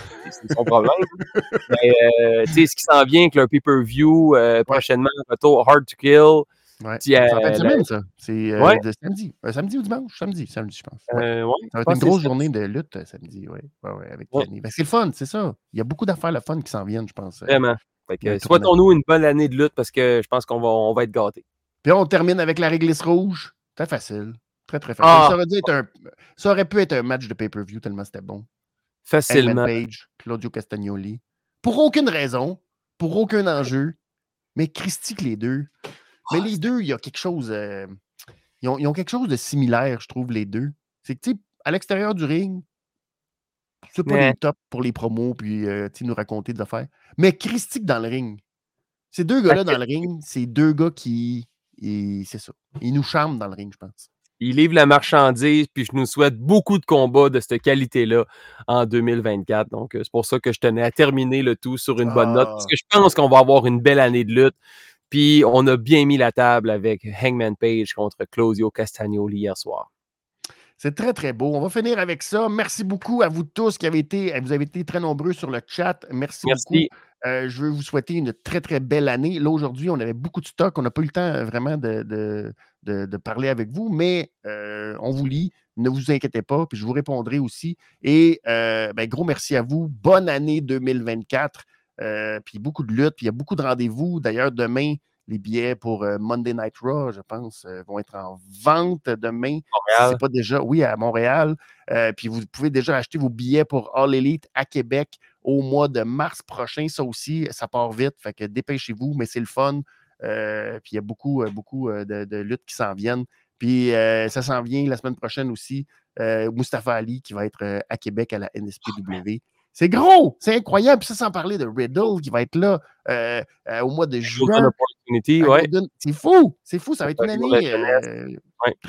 son problème. Mais, euh, ce qui s'en vient avec leur pay-per-view, euh, prochainement, retour Hard to Kill. Ouais. C'est en fin de semaine, ça. C'est euh, de samedi. samedi ou dimanche? Samedi, samedi, je pense. Ouais. ça va être une grosse journée de lutte samedi, oui. Ouais, ouais, avec ben, c'est le fun, c'est ça. Il y a beaucoup d'affaires le fun qui s'en viennent, je pense. Vraiment. Souhaitons-nous une bonne année de lutte parce que je pense qu'on va, on va être gâtés. Puis on termine avec la réglisse rouge. Très facile. Très, très facile. Ah. Ça, aurait être un... ça aurait pu être un match de pay-per-view tellement c'était bon. Facilement. Page, Claudio Castagnoli. Pour aucune raison, pour aucun enjeu, mais Christy que les deux. Mais ah, les deux, il y a quelque chose. Euh, ils, ont, quelque chose de similaire, je trouve, les deux. C'est que, tu sais, à l'extérieur du ring, c'est pas les top pour les promos, puis euh, nous raconter des affaires. Mais Christy dans le ring. Ces deux gars-là dans le ring, c'est deux gars qui. C'est ça. Ils nous charment dans le ring, je pense. Il livre la marchandise, puis je nous souhaite beaucoup de combats de cette qualité-là en 2024. Donc, euh, c'est pour ça que je tenais à terminer le tout sur une bonne note, parce ah. que je pense qu'on va avoir une belle année de lutte. Puis, on a bien mis la table avec Hangman Page contre Claudio Castagnoli hier soir. C'est très, très beau. On va finir avec ça. Merci beaucoup à vous tous qui avez été, vous avez été très nombreux sur le chat. Merci, Merci. beaucoup. Euh, je veux vous souhaiter une très, très belle année. Là, aujourd'hui, on avait beaucoup de stock. On n'a pas eu le temps euh, vraiment de, parler avec vous, mais euh, on vous lit. Ne vous inquiétez pas, puis je vous répondrai aussi. Et ben, gros merci à vous. Bonne année 2024. puis beaucoup de lutte, puis il y a beaucoup de rendez-vous. D'ailleurs, demain, les billets pour Monday Night Raw, je pense, vont être en vente demain. C'est pas déjà, oui, à Montréal. puis vous pouvez déjà acheter vos billets pour All Elite à Québec au mois de mars prochain. Ça aussi, ça part vite. Fait que dépêchez-vous, mais c'est le fun. Euh, puis il y a beaucoup, euh, beaucoup euh, de, luttes qui s'en viennent. Puis ça s'en vient la semaine prochaine aussi. Mustafa Ali qui va être à Québec à la NSPW. C'est gros, c'est incroyable. Puis ça, sans parler de Riddle qui va être là au mois de juin. C'est fou, c'est fou. Ça va être une année.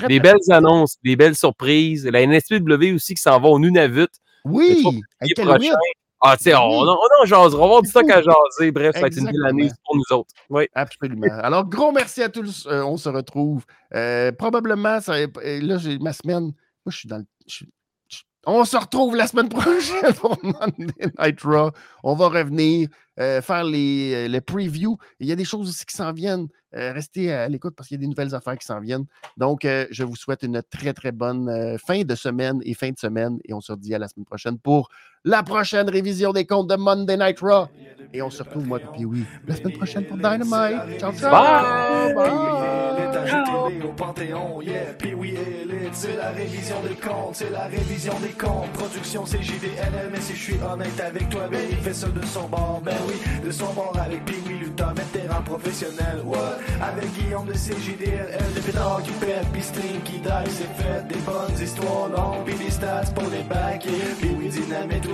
des belles annonces, des belles surprises. La NSPW aussi qui s'en va au Nunavut. Oui, avec ah, tu sais, on, on, en jasera. On va avoir du stock à jaser. Bref, ça va être une belle année pour nous autres. Oui. Absolument. Alors, gros merci à tous. Euh, on se retrouve. Euh, probablement, ça, euh, là, j'ai ma semaine. Moi, je suis dans le. On se retrouve la semaine prochaine pour Monday Night Raw. On va revenir. Euh, faire les, euh, les, previews. Il y a des choses aussi qui s'en viennent. Euh, restez à l'écoute parce qu'il y a des nouvelles affaires qui s'en viennent. Donc, je vous souhaite une très, très bonne fin de semaine et fin de semaine. Et on se redit à la semaine prochaine pour la prochaine révision des comptes de Monday Night Raw. Et on se retrouve, moi, puis oui, la semaine prochaine pour Dynamite. Ciao, ciao. Bye. Bye. au Panthéon, yeah. Puis oui, c'est la révision des comptes, c'est la révision des comptes. Production, c'est JDLM, mais si je suis honnête avec toi, ben il fait ça de son bord, ben oui, de son bord avec Pee-Wee Lutin, vétéran professionnel, what? Avec Guillaume de CJDLL, de pétard qui pète, pis stream qui die, c'est fait, des bonnes histoires longues, pis des stats pour les backers, Pee-Wee Dynamite,